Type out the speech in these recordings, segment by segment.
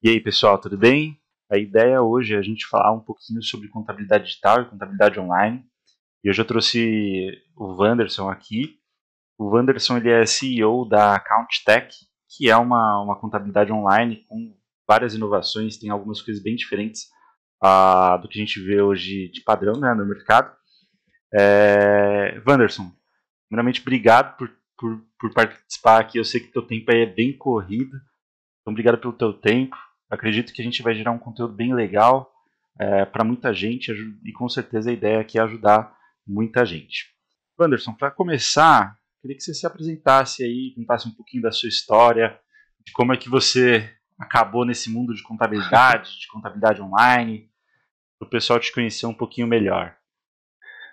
E aí, pessoal, tudo bem? A ideia hoje é a gente falar um pouquinho sobre contabilidade digital e contabilidade online. E hoje eu trouxe o Wanderson aqui. O Wanderson ele é CEO da Account Tech, que é uma, uma contabilidade online com várias inovações, tem algumas coisas bem diferentes uh, do que a gente vê hoje de padrão né, no mercado. É, Wanderson, primeiramente, obrigado por, por, por participar aqui. Eu sei que teu tempo é bem corrido, então obrigado pelo teu tempo. Acredito que a gente vai gerar um conteúdo bem legal é, para muita gente e com certeza a ideia aqui é ajudar muita gente. Anderson, para começar, queria que você se apresentasse aí, contasse um pouquinho da sua história, de como é que você acabou nesse mundo de contabilidade, de contabilidade online, para o pessoal te conhecer um pouquinho melhor.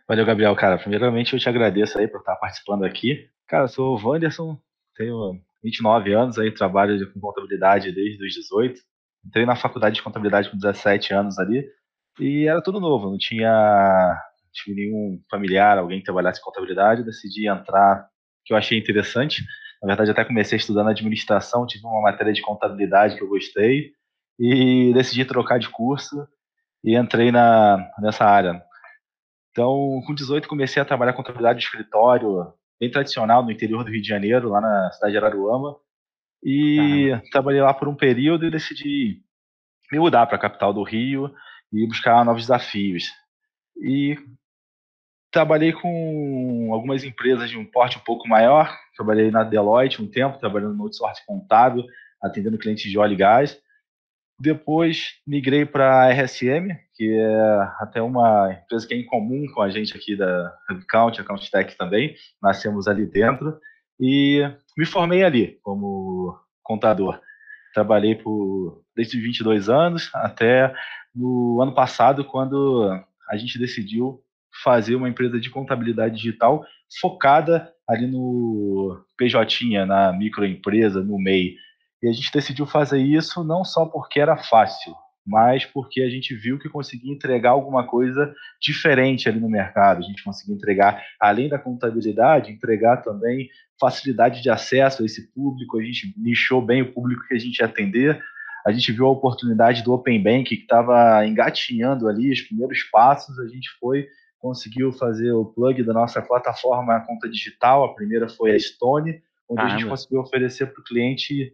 Valeu, Gabriel. Cara, primeiramente eu te agradeço aí por estar participando aqui. Cara, sou o Wanderson, tenho 29 anos aí, trabalho com contabilidade desde os 18. Entrei na faculdade de contabilidade com 17 anos ali e era tudo novo, não tinha, não tinha nenhum familiar, alguém que trabalhasse com contabilidade. Decidi entrar, que eu achei interessante. Na verdade, até comecei estudando administração, tive uma matéria de contabilidade que eu gostei e decidi trocar de curso e entrei na, nessa área. Então, com 18 comecei a trabalhar contabilidade de escritório, bem tradicional no interior do Rio de Janeiro, lá na cidade de Araruama. E uhum. trabalhei lá por um período e decidi me mudar para a capital do Rio e buscar novos desafios. E trabalhei com algumas empresas de um porte um pouco maior. Trabalhei na Deloitte um tempo, trabalhando no outsourcing contábil, atendendo clientes de óleo e gás. Depois migrei para a RSM, que é até uma empresa que é em comum com a gente aqui da Account, Account Tech também. Nascemos ali dentro e me formei ali como contador. Trabalhei por desde os 22 anos até no ano passado, quando a gente decidiu fazer uma empresa de contabilidade digital focada ali no PJ, na microempresa, no MEI. E a gente decidiu fazer isso não só porque era fácil, mas porque a gente viu que conseguia entregar alguma coisa diferente ali no mercado. A gente conseguia entregar, além da contabilidade, entregar também facilidade de acesso a esse público. A gente nichou bem o público que a gente ia atender. A gente viu a oportunidade do Open Bank, que estava engatinhando ali os primeiros passos. A gente foi, conseguiu fazer o plug da nossa plataforma a conta digital. A primeira foi a Stone, onde a gente conseguiu oferecer para o cliente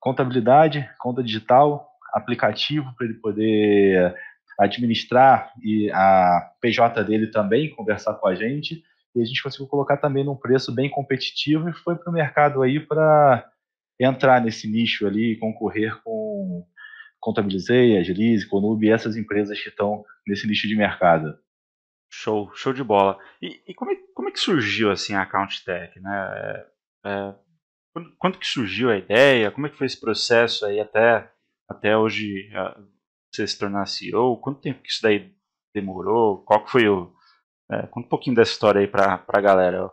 contabilidade, conta digital, aplicativo para ele poder administrar e a PJ dele também conversar com a gente. E a gente conseguiu colocar também num preço bem competitivo e foi para o mercado aí para entrar nesse nicho ali e concorrer com Contabilizei, Agilize, Conub essas empresas que estão nesse nicho de mercado. Show, show de bola. E, e como, é, como é que surgiu assim a Account Tech, né? É, é, quando, quando que surgiu a ideia? Como é que foi esse processo aí até, até hoje você se tornar CEO? Quanto tempo que isso daí demorou? Qual que foi o... É, conta um pouquinho dessa história aí para a galera.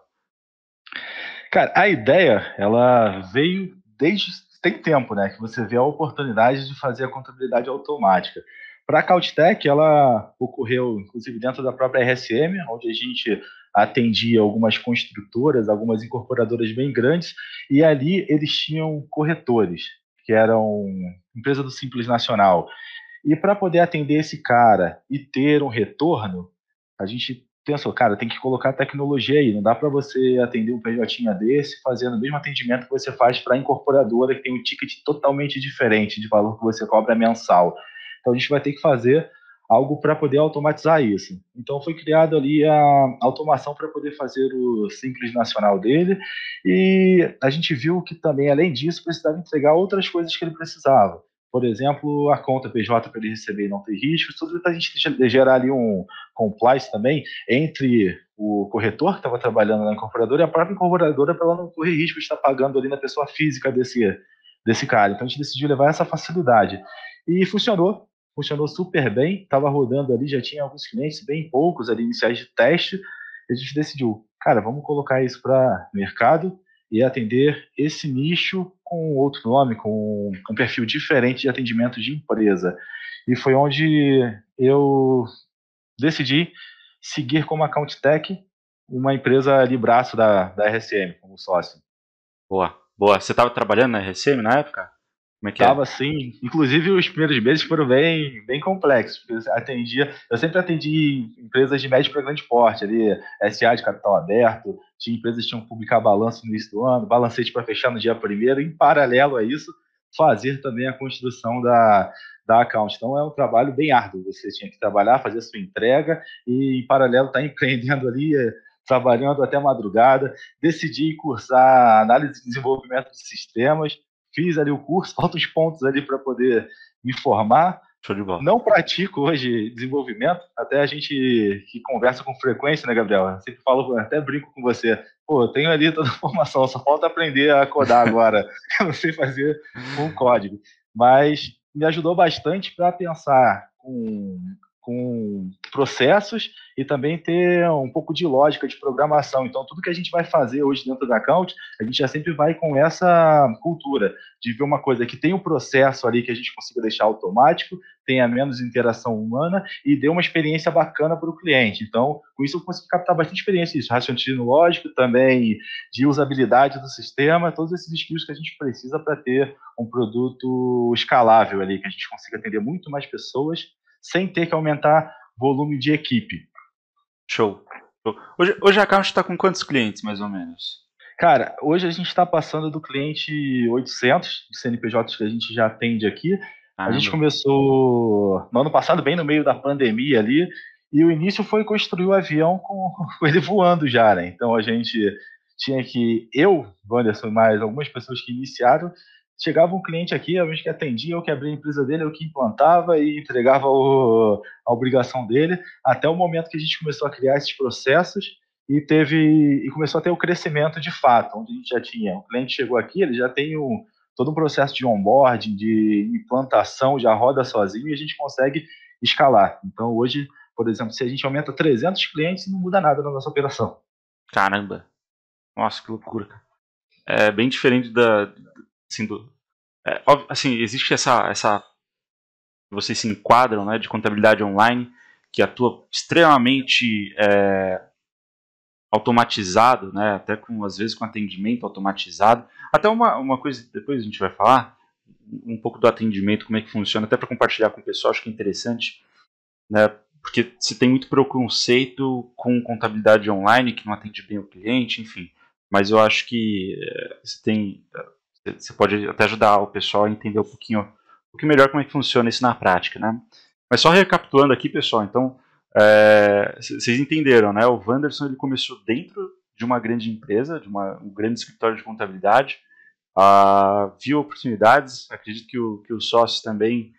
Cara, a ideia, ela veio desde tem tempo, né, que você vê a oportunidade de fazer a contabilidade automática. Para a Cautech, ela ocorreu, inclusive, dentro da própria RSM, onde a gente atendia algumas construtoras, algumas incorporadoras bem grandes, e ali eles tinham corretores, que eram empresa do Simples Nacional. E para poder atender esse cara e ter um retorno, a gente pensou, cara, tem que colocar tecnologia aí, não dá para você atender um PJ desse fazendo o mesmo atendimento que você faz para a incorporadora que tem um ticket totalmente diferente de valor que você cobra mensal. Então a gente vai ter que fazer algo para poder automatizar isso. Então foi criado ali a automação para poder fazer o simples nacional dele e a gente viu que também além disso precisava entregar outras coisas que ele precisava. Por exemplo, a conta PJ para ele receber e não ter riscos, tudo para a gente gerar ali um compliance também entre o corretor que estava trabalhando na incorporadora e a própria incorporadora para ela não correr risco de estar pagando ali na pessoa física desse, desse cara. Então a gente decidiu levar essa facilidade. E funcionou, funcionou super bem, estava rodando ali, já tinha alguns clientes, bem poucos ali iniciais de teste, a gente decidiu, cara, vamos colocar isso para mercado e atender esse nicho com outro nome, com um perfil diferente de atendimento de empresa. E foi onde eu decidi seguir como Account Tech, uma empresa ali braço da, da RSM, como sócio. Boa, boa. Você estava trabalhando na RSM na época? Como é que Tava é? assim, inclusive os primeiros meses foram bem, bem complexos, eu atendia, eu sempre atendi empresas de médio para grande porte, ali, SA de capital aberto, tinha empresas que tinham que publicar balanço no início do ano, balancete para fechar no dia primeiro, em paralelo a isso, fazer também a construção da, da account. Então é um trabalho bem árduo, você tinha que trabalhar, fazer a sua entrega e em paralelo estar tá empreendendo ali, trabalhando até madrugada, decidi cursar análise e desenvolvimento de sistemas, fiz ali o curso, faltam os pontos ali para poder me formar. Não pratico hoje desenvolvimento, até a gente que conversa com frequência, né, Gabriel? Eu sempre falo, até brinco com você. Pô, eu tenho ali toda a formação, só falta aprender a codar agora. eu não sei fazer um código. Mas me ajudou bastante para pensar com com processos e também ter um pouco de lógica de programação. Então, tudo que a gente vai fazer hoje dentro da account, a gente já sempre vai com essa cultura de ver uma coisa que tem um processo ali que a gente consiga deixar automático, tenha menos interação humana e dê uma experiência bacana para o cliente. Então, com isso eu consigo captar bastante experiência disso, raciocínio lógico, também de usabilidade do sistema, todos esses skills que a gente precisa para ter um produto escalável ali, que a gente consiga atender muito mais pessoas sem ter que aumentar volume de equipe. Show. Hoje, hoje a Account está com quantos clientes, mais ou menos? Cara, hoje a gente está passando do cliente 800 de CNPJs que a gente já atende aqui. Ah, a gente começou no ano passado, bem no meio da pandemia ali, e o início foi construir o avião com, com ele voando já, né? Então a gente tinha que, eu, Wanderson, mais algumas pessoas que iniciaram, chegava um cliente aqui, a gente que atendia, eu que abria a empresa dele, eu que implantava e entregava o, a obrigação dele, até o momento que a gente começou a criar esses processos e teve e começou a ter o crescimento de fato, onde a gente já tinha, o cliente chegou aqui, ele já tem um, todo um processo de onboarding, de implantação, já roda sozinho e a gente consegue escalar. Então hoje, por exemplo, se a gente aumenta 300 clientes, não muda nada na nossa operação. Caramba. Nossa, que loucura. É bem diferente da, assim, do, é, assim existe essa, essa vocês se enquadram né, de contabilidade online que atua extremamente é, automatizado, né, até com às vezes com atendimento automatizado. Até uma, uma coisa depois a gente vai falar um pouco do atendimento, como é que funciona, até para compartilhar com o pessoal, acho que é interessante, né, porque se tem muito preconceito com contabilidade online que não atende bem o cliente, enfim. Mas eu acho que é, se tem você pode até ajudar o pessoal a entender um pouquinho, um pouquinho melhor como é que funciona isso na prática, né? Mas só recapitulando aqui, pessoal, então, é, vocês entenderam, né? O Wanderson ele começou dentro de uma grande empresa, de uma, um grande escritório de contabilidade, uh, viu oportunidades, acredito que, o, que os sócios também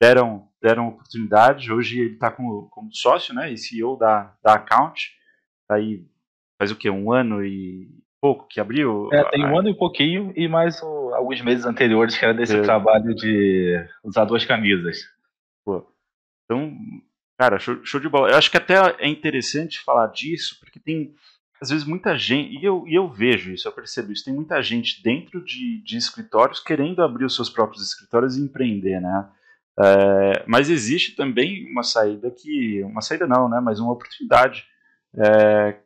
deram, deram oportunidade, hoje ele está como, como sócio, né, e CEO da, da Account, aí faz o que, um ano e pouco que abriu? É, tem um ano e pouquinho e mais o, alguns meses anteriores que era desse é. trabalho de usar duas camisas. Pô. Então, cara, show, show, de bola. Eu acho que até é interessante falar disso, porque tem, às vezes, muita gente, e eu, e eu vejo isso, eu percebo isso, tem muita gente dentro de, de escritórios querendo abrir os seus próprios escritórios e empreender, né? É, mas existe também uma saída que, uma saída não, né? Mas uma oportunidade é,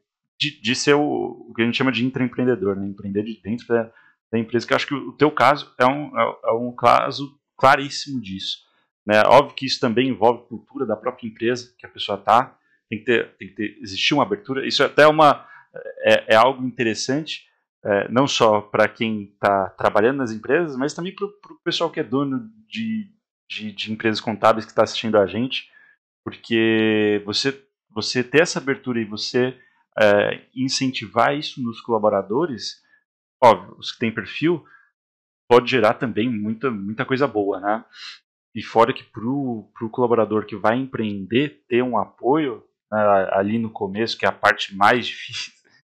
de, de ser o, o, que a gente chama de intraempreendedor, né? empreender de dentro da, da, empresa, que eu acho que o, teu caso é um, é, é um caso claríssimo disso. Né? Óbvio que isso também envolve cultura da própria empresa que a pessoa está, tem que ter, tem que ter, existir uma abertura. Isso é até uma, é, é algo interessante, é, não só para quem está trabalhando nas empresas, mas também para o pessoal que é dono de, de, de empresas contábeis que está assistindo a gente, porque você, você ter essa abertura e você é, incentivar isso nos colaboradores, óbvio, os que têm perfil, pode gerar também muita, muita coisa boa, né? E fora que para o colaborador que vai empreender ter um apoio né, ali no começo, que é a parte mais difícil,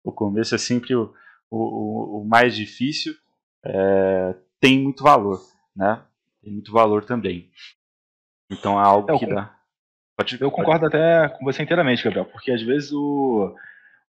o começo é sempre o, o, o mais difícil, é, tem muito valor, né? Tem muito valor também. Então é algo que dá. Pode, eu concordo pode... até com você inteiramente, Gabriel, porque às vezes o,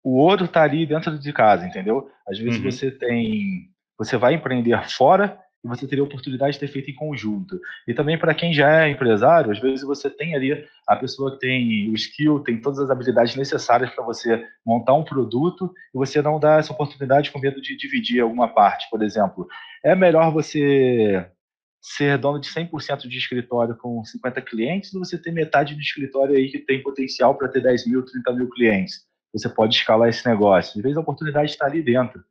o ouro está ali dentro de casa, entendeu? Às vezes uhum. você tem, você vai empreender fora e você teria a oportunidade de ter feito em conjunto. E também para quem já é empresário, às vezes você tem ali a pessoa que tem o skill, tem todas as habilidades necessárias para você montar um produto e você não dá essa oportunidade com medo de dividir alguma parte, por exemplo. É melhor você ser dono de 100% de escritório com 50 clientes ou você ter metade do escritório aí que tem potencial para ter 10 mil, 30 mil clientes. Você pode escalar esse negócio. Às vezes a oportunidade está ali dentro.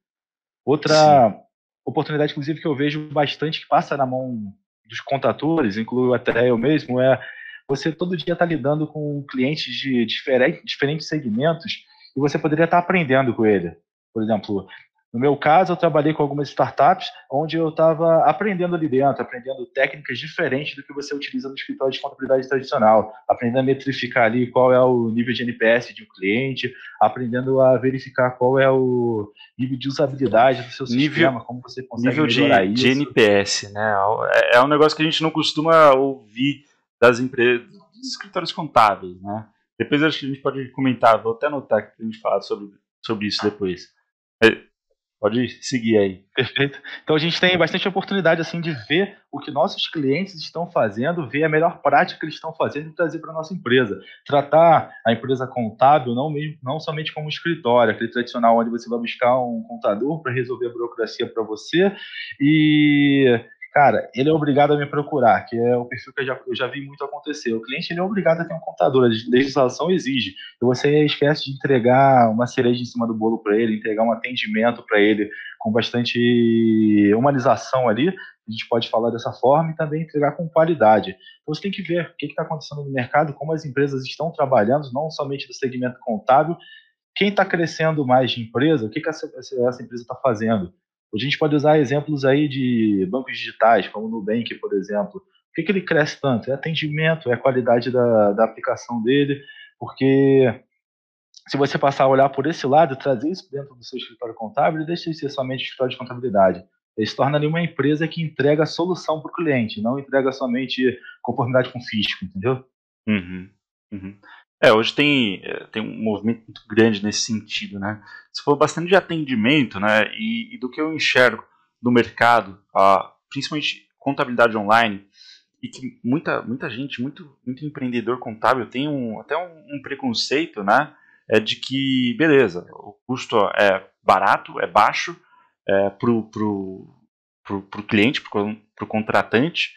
Outra Sim. oportunidade, inclusive, que eu vejo bastante que passa na mão dos contadores, incluo até eu mesmo, é você todo dia está lidando com clientes de diferentes, diferentes segmentos e você poderia estar tá aprendendo com ele. Por exemplo, no meu caso, eu trabalhei com algumas startups onde eu estava aprendendo ali dentro, aprendendo técnicas diferentes do que você utiliza no escritório de contabilidade tradicional, aprendendo a metrificar ali qual é o nível de NPS de um cliente, aprendendo a verificar qual é o nível de usabilidade do seu nível, sistema, como você consegue nível melhorar de, isso. de NPS, né? É, é um negócio que a gente não costuma ouvir das empresas, dos escritórios contábeis, né? Depois acho que a gente pode comentar, vou até anotar que a gente fala sobre, sobre isso depois. É, Pode seguir aí. Perfeito. Então a gente tem bastante oportunidade assim de ver o que nossos clientes estão fazendo, ver a melhor prática que eles estão fazendo e trazer para a nossa empresa. Tratar a empresa contábil não, mesmo, não somente como um escritório, aquele tradicional onde você vai buscar um contador para resolver a burocracia para você e cara, ele é obrigado a me procurar, que é o perfil que eu já, eu já vi muito acontecer. O cliente ele é obrigado a ter um contador, a legislação exige. E você esquece de entregar uma cereja em cima do bolo para ele, entregar um atendimento para ele com bastante humanização ali, a gente pode falar dessa forma, e também entregar com qualidade. Então você tem que ver o que está acontecendo no mercado, como as empresas estão trabalhando, não somente do segmento contábil, quem está crescendo mais de empresa, o que, que essa, essa empresa está fazendo. Hoje a gente pode usar exemplos aí de bancos digitais, como o Nubank, por exemplo. Por que, que ele cresce tanto? É atendimento, é qualidade da, da aplicação dele, porque se você passar a olhar por esse lado, trazer isso dentro do seu escritório contábil, deixa de ser somente escritório de contabilidade. Ele se torna ali uma empresa que entrega solução para o cliente, não entrega somente conformidade com o físico, entendeu? Uhum, uhum. É, hoje tem, é, tem um movimento muito grande nesse sentido, né? Você falou bastante de atendimento, né? E, e do que eu enxergo no mercado, ah, principalmente contabilidade online, e que muita, muita gente, muito, muito empreendedor contábil tem um, até um, um preconceito, né? É de que, beleza, o custo é barato, é baixo é, para o pro, pro, pro cliente, para o contratante,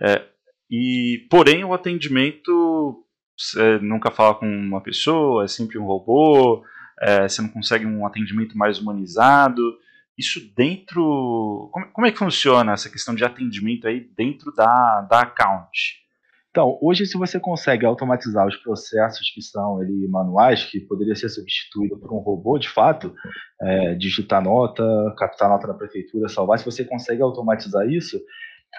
é, e porém o atendimento você nunca fala com uma pessoa, é sempre um robô, é, você não consegue um atendimento mais humanizado. Isso dentro. Como, como, é que funciona essa questão de atendimento aí dentro da, da account? Então, hoje, se você consegue automatizar os processos que são ele, manuais, que poderia ser substituído por um robô, de fato, é, digitar nota, captar nota na prefeitura, salvar, se você consegue automatizar isso,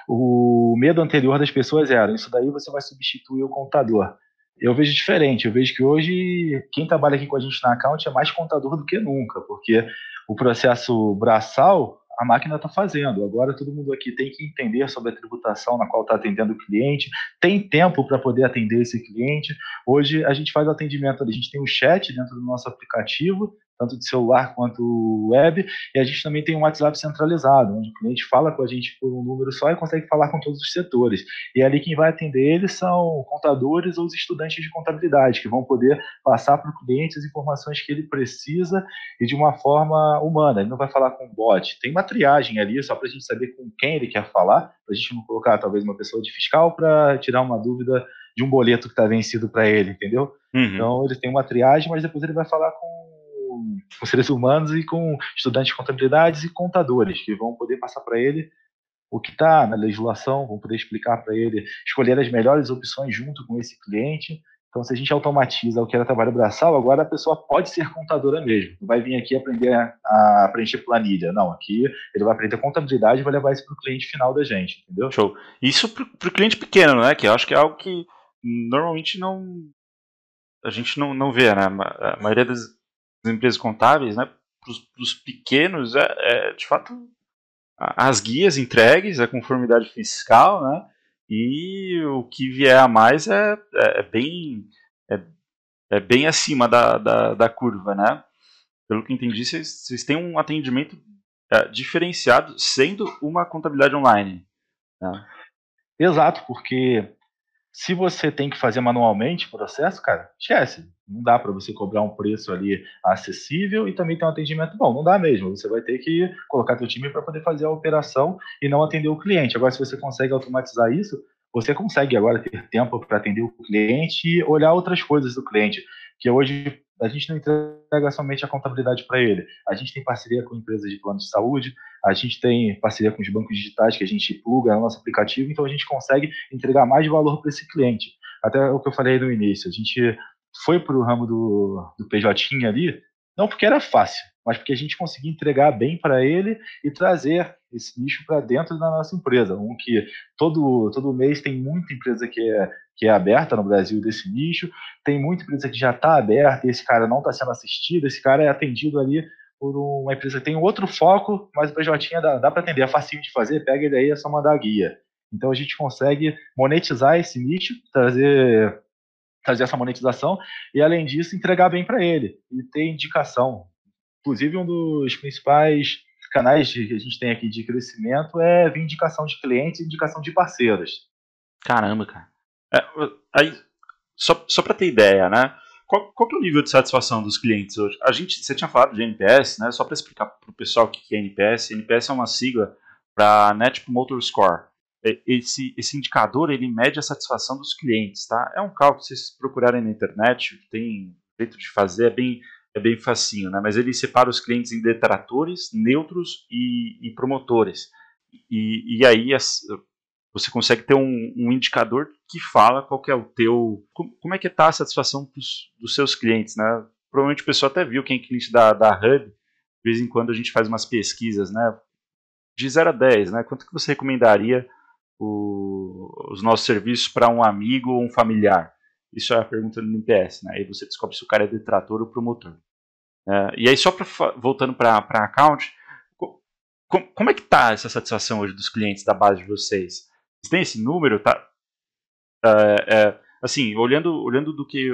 o medo anterior das pessoas era: isso daí você vai substituir o contador eu vejo diferente. Eu vejo que hoje quem trabalha aqui com a gente na account é mais contador do que nunca, porque o processo braçal a máquina está fazendo. Agora todo mundo aqui tem que entender sobre a tributação na qual está atendendo o cliente, tem tempo para poder atender esse cliente. Hoje a gente faz o atendimento, a gente tem um chat dentro do nosso aplicativo, tanto de celular quanto web, e a gente também tem um WhatsApp centralizado, onde o cliente fala com a gente por um número só e consegue falar com todos os setores. E ali quem vai atender eles são contadores ou os estudantes de contabilidade, que vão poder passar para o cliente as informações que ele precisa e de uma forma humana. Ele não vai falar com bot. Tem uma triagem ali, só para a gente saber com quem ele quer falar, para a gente não colocar talvez uma pessoa de fiscal para tirar uma dúvida de um boleto que está vencido para ele, entendeu? Uhum. Então ele tem uma triagem, mas depois ele vai falar com com, seres humanos e com estudantes de contabilidade e contadores, que vão poder passar para ele o que está na legislação, vão poder explicar para ele, escolher as melhores opções junto com esse cliente. Então, se a gente automatiza o que era trabalho braçal, agora a pessoa pode ser contadora mesmo. Não vai vir aqui aprender a, preencher planilha. Não, aqui ele vai aprender contabilidade e vai levar isso para o cliente final da gente, entendeu? Show. Isso para o cliente pequeno, né? Que eu acho que é algo que normalmente não a gente não, não vê, né? A maioria das, empresas contábeis, né, para os pequenos, é, é, de fato as guias entregues, a conformidade fiscal, né, e o que vier a mais é, é, é bem é, é, bem acima da, da, da, curva, né? Pelo que entendi, vocês, vocês têm um atendimento é, diferenciado, sendo uma contabilidade online. Né? Exato, porque Se você tem que fazer manualmente o processo, cara, esquece. Não dá para você cobrar um preço ali acessível e também ter um atendimento bom. Não dá mesmo. Você vai ter que colocar seu time para poder fazer a operação e não atender o cliente. Agora, se você consegue automatizar isso, você consegue agora ter tempo para atender o cliente e olhar outras coisas do cliente. Que hoje a gente não entrega somente a contabilidade para ele. A gente tem parceria com empresas de plano de saúde, a gente tem parceria com os bancos digitais que a gente pluga no nosso aplicativo, então a gente consegue entregar mais valor para esse cliente. Até o que eu falei no início, a gente foi para o ramo do, do PJ ali, não porque era fácil, mas porque a gente conseguia entregar bem para ele e trazer esse nicho para dentro da nossa empresa. Um que todo, todo mês tem muita empresa que é, que é aberta no Brasil desse nicho, tem muita empresa que já está aberta e esse cara não está sendo assistido, esse cara é atendido ali por uma empresa que tem outro foco, mas o PJ dá, dá para atender, é facinho de fazer, pega ele aí, é só mandar a guia. Então a gente consegue monetizar esse nicho, trazer trazer essa monetização e, além disso, entregar bem para ele e ter indicação. Inclusive, um dos principais canais que a gente tem aqui de crescimento é vir indicação de clientes e indicação de parceiros. Caramba, cara. É, aí, só, só para ter ideia, né? Qual, qual é o nível de satisfação dos clientes hoje? A gente, você tinha falado de NPS, né? Só para explicar para o pessoal o que é NPS. NPS é uma sigla para Net Promoter Score. Esse, esse indicador ele mede a satisfação dos clientes, tá? É um cálculo, se vocês procurarem na internet, tem jeito de fazer, é bem, é bem facinho, né? Mas ele separa os clientes em detratores, neutros e, e promotores. E, e aí as, você consegue ter um, um, indicador que fala qual que é o teu... Como, é que está a satisfação dos, dos, seus clientes, né? Provavelmente o pessoal até viu quem é cliente da, da Hub, de vez em quando a gente faz umas pesquisas, né? De 0 a 10, né? Quanto que você recomendaria o, os nossos serviços para um amigo ou um familiar? Isso é a pergunta do NPS, né? Aí você descobre se o cara é detrator ou promotor. É, e aí, só pra, voltando para a account, como, é que está essa satisfação hoje dos clientes da base de vocês? Vocês têm esse número? Tá, é, é, assim, olhando, olhando do que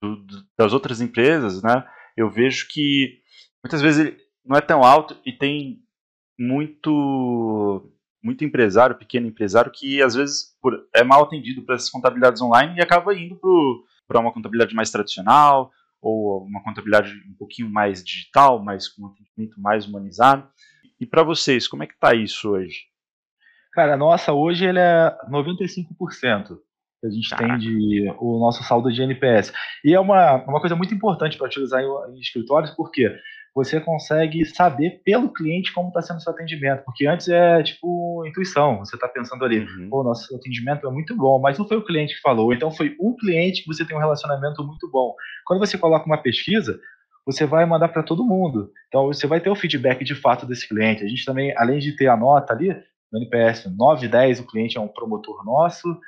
do, do, das outras empresas, né? Eu vejo que muitas vezes ele não é tão alto e tem muito muito empresário, pequeno empresário, que às vezes por, é mal atendido para essas contabilidades online e acaba indo para uma contabilidade mais tradicional ou uma contabilidade um pouquinho mais digital, mas com um atendimento mais humanizado. E para vocês, como é que está isso hoje? Cara, a nossa hoje ele é 95% que a gente Caraca. tem de o nosso saldo de NPS. E é uma, uma coisa muito importante para utilizar em, em escritórios, porque você consegue saber pelo cliente como está sendo o seu atendimento. Porque antes é tipo intuição, você está pensando ali, uhum. pô, nosso atendimento é muito bom, mas não foi o cliente que falou, então foi um cliente que você tem um relacionamento muito bom. Quando você coloca uma pesquisa, você vai mandar para todo mundo. Então você vai ter o feedback de fato desse cliente. A gente também, além de ter a nota ali, no NPS 9 10, o cliente é um promotor nosso,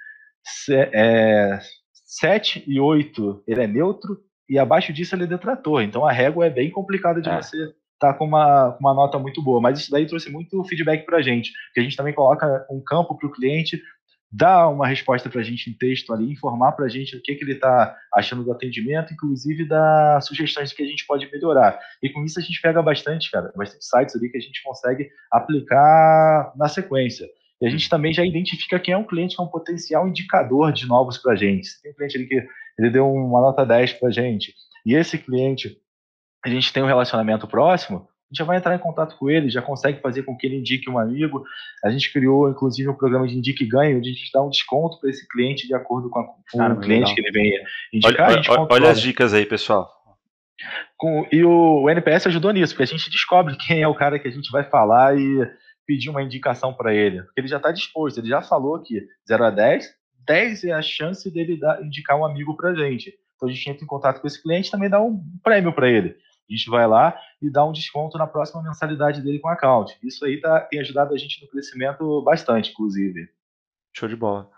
é, 7 e 8 ele é neutro, e abaixo disso ele é detrator. Então a régua é bem complicada de é. você estar tá com uma, uma nota muito boa. Mas isso daí trouxe muito feedback para a gente, porque a gente também coloca um campo para o cliente dar uma resposta para a gente em texto ali, informar para a gente o que, que ele está achando do atendimento, inclusive dar sugestões que a gente pode melhorar. E com isso a gente pega bastante, cara, bastante sites ali que a gente consegue aplicar na sequência. E a gente também já identifica quem é um cliente que é um potencial indicador de novos para a gente. Tem um cliente ali que ele deu uma nota 10 para a gente, e esse cliente, a gente tem um relacionamento próximo, a gente já vai entrar em contato com ele, já consegue fazer com que ele indique um amigo. A gente criou, inclusive, um programa de indique ganho, onde a gente dá um desconto para esse cliente de acordo com, a, com Cara, o cliente legal. que ele venha indicar. Olha, olha, olha as dicas aí, pessoal. Com, e o, o, NPS ajudou nisso, porque a gente descobre quem é o cara que a gente vai falar e pedir uma indicação para ele. Porque ele já está disposto, ele já falou que 0 a 10, 10 é a chance dele dar, indicar um amigo para gente. Então a gente entra em contato com esse cliente também dá um prêmio para ele. A gente vai lá e dá um desconto na próxima mensalidade dele com a account. Isso aí tá, tem ajudado a gente no crescimento bastante, inclusive. Show de bola.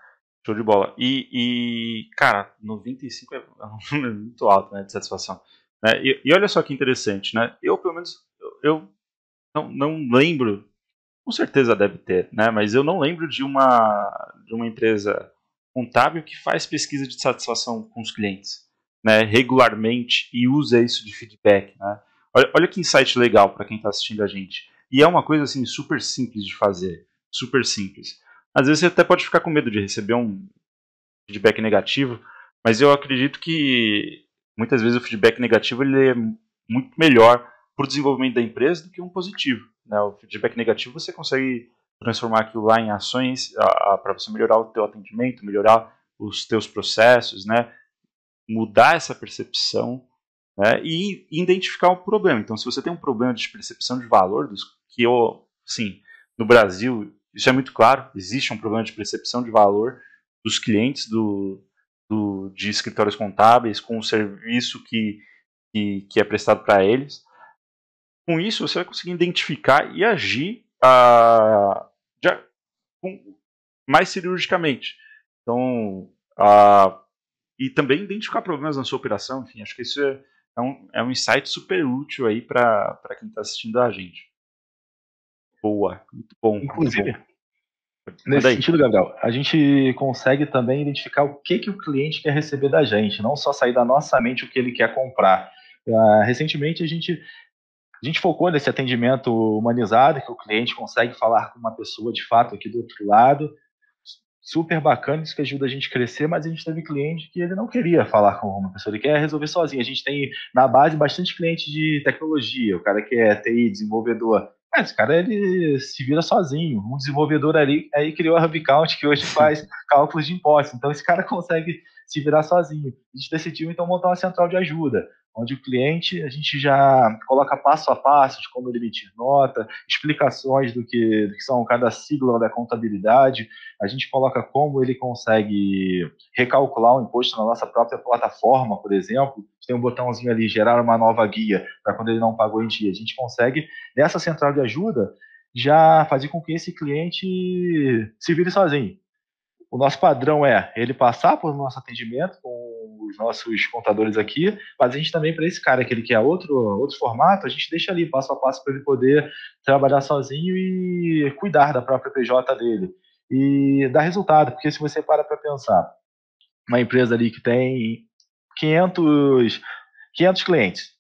Show de bola. E, e cara, 95 é número muito alto né, de satisfação. Né? E, e, olha só que interessante, né? Eu, pelo menos, eu, eu não, não lembro com certeza deve ter, né? Mas eu não lembro de uma de uma empresa contábil que faz pesquisa de satisfação com os clientes, né? Regularmente e usa isso de feedback, né? Olha, olha que insight legal para quem está assistindo a gente. E é uma coisa assim super simples de fazer, super simples. Às vezes você até pode ficar com medo de receber um feedback negativo, mas eu acredito que muitas vezes o feedback negativo ele é muito melhor para o desenvolvimento da empresa do que um positivo. Né? O feedback negativo você consegue transformar aquilo lá em ações para você melhorar o teu atendimento, melhorar os teus processos, né? mudar essa percepção né? e identificar o problema. Então, se você tem um problema de percepção de valor, dos, que eu, sim, no Brasil, isso é muito claro, existe um problema de percepção de valor dos clientes do, do de escritórios contábeis com o serviço que, que, que é prestado para eles. Com isso, você vai conseguir identificar e agir uh, já, com, mais cirurgicamente. Então, uh, e também identificar problemas na sua operação. Enfim, acho que isso é, é um, é um insight super útil aí para quem está assistindo a gente. Boa, muito bom. Inclusive, muito bom. nesse sentido, Gabriel, a gente consegue também identificar o que, que o cliente quer receber da gente, não só sair da nossa mente o que ele quer comprar. Uh, recentemente, a gente a gente focou nesse atendimento humanizado, que o cliente consegue falar com uma pessoa de fato aqui do outro lado. Super bacana, isso que ajuda a gente a crescer, mas a gente teve cliente que ele não queria falar com uma pessoa, ele quer resolver sozinho. A gente tem na base bastante cliente de tecnologia, o cara que é TI, desenvolvedor. É, esse cara ele se vira sozinho. Um desenvolvedor ali aí criou a HubCount, que hoje faz cálculos de impostos. Então esse cara consegue se virar sozinho. A gente decidiu então montar uma central de ajuda onde o cliente a gente já coloca passo a passo de como ele emitir nota, explicações do que, do que são cada sigla da contabilidade, a gente coloca como ele consegue recalcular o imposto na nossa própria plataforma, por exemplo, tem um botãozinho ali, gerar uma nova guia para quando ele não pagou em dia, a gente consegue, nessa central de ajuda, já fazer com que esse cliente se vire sozinho. O nosso padrão é ele passar por nosso atendimento com os nossos contadores aqui, mas a gente também, para esse cara que ele quer outro, outro formato, a gente deixa ali passo a passo para ele poder trabalhar sozinho e cuidar da própria PJ dele. E dar resultado, porque se você para para pensar, uma empresa ali que tem 500, 500 clientes,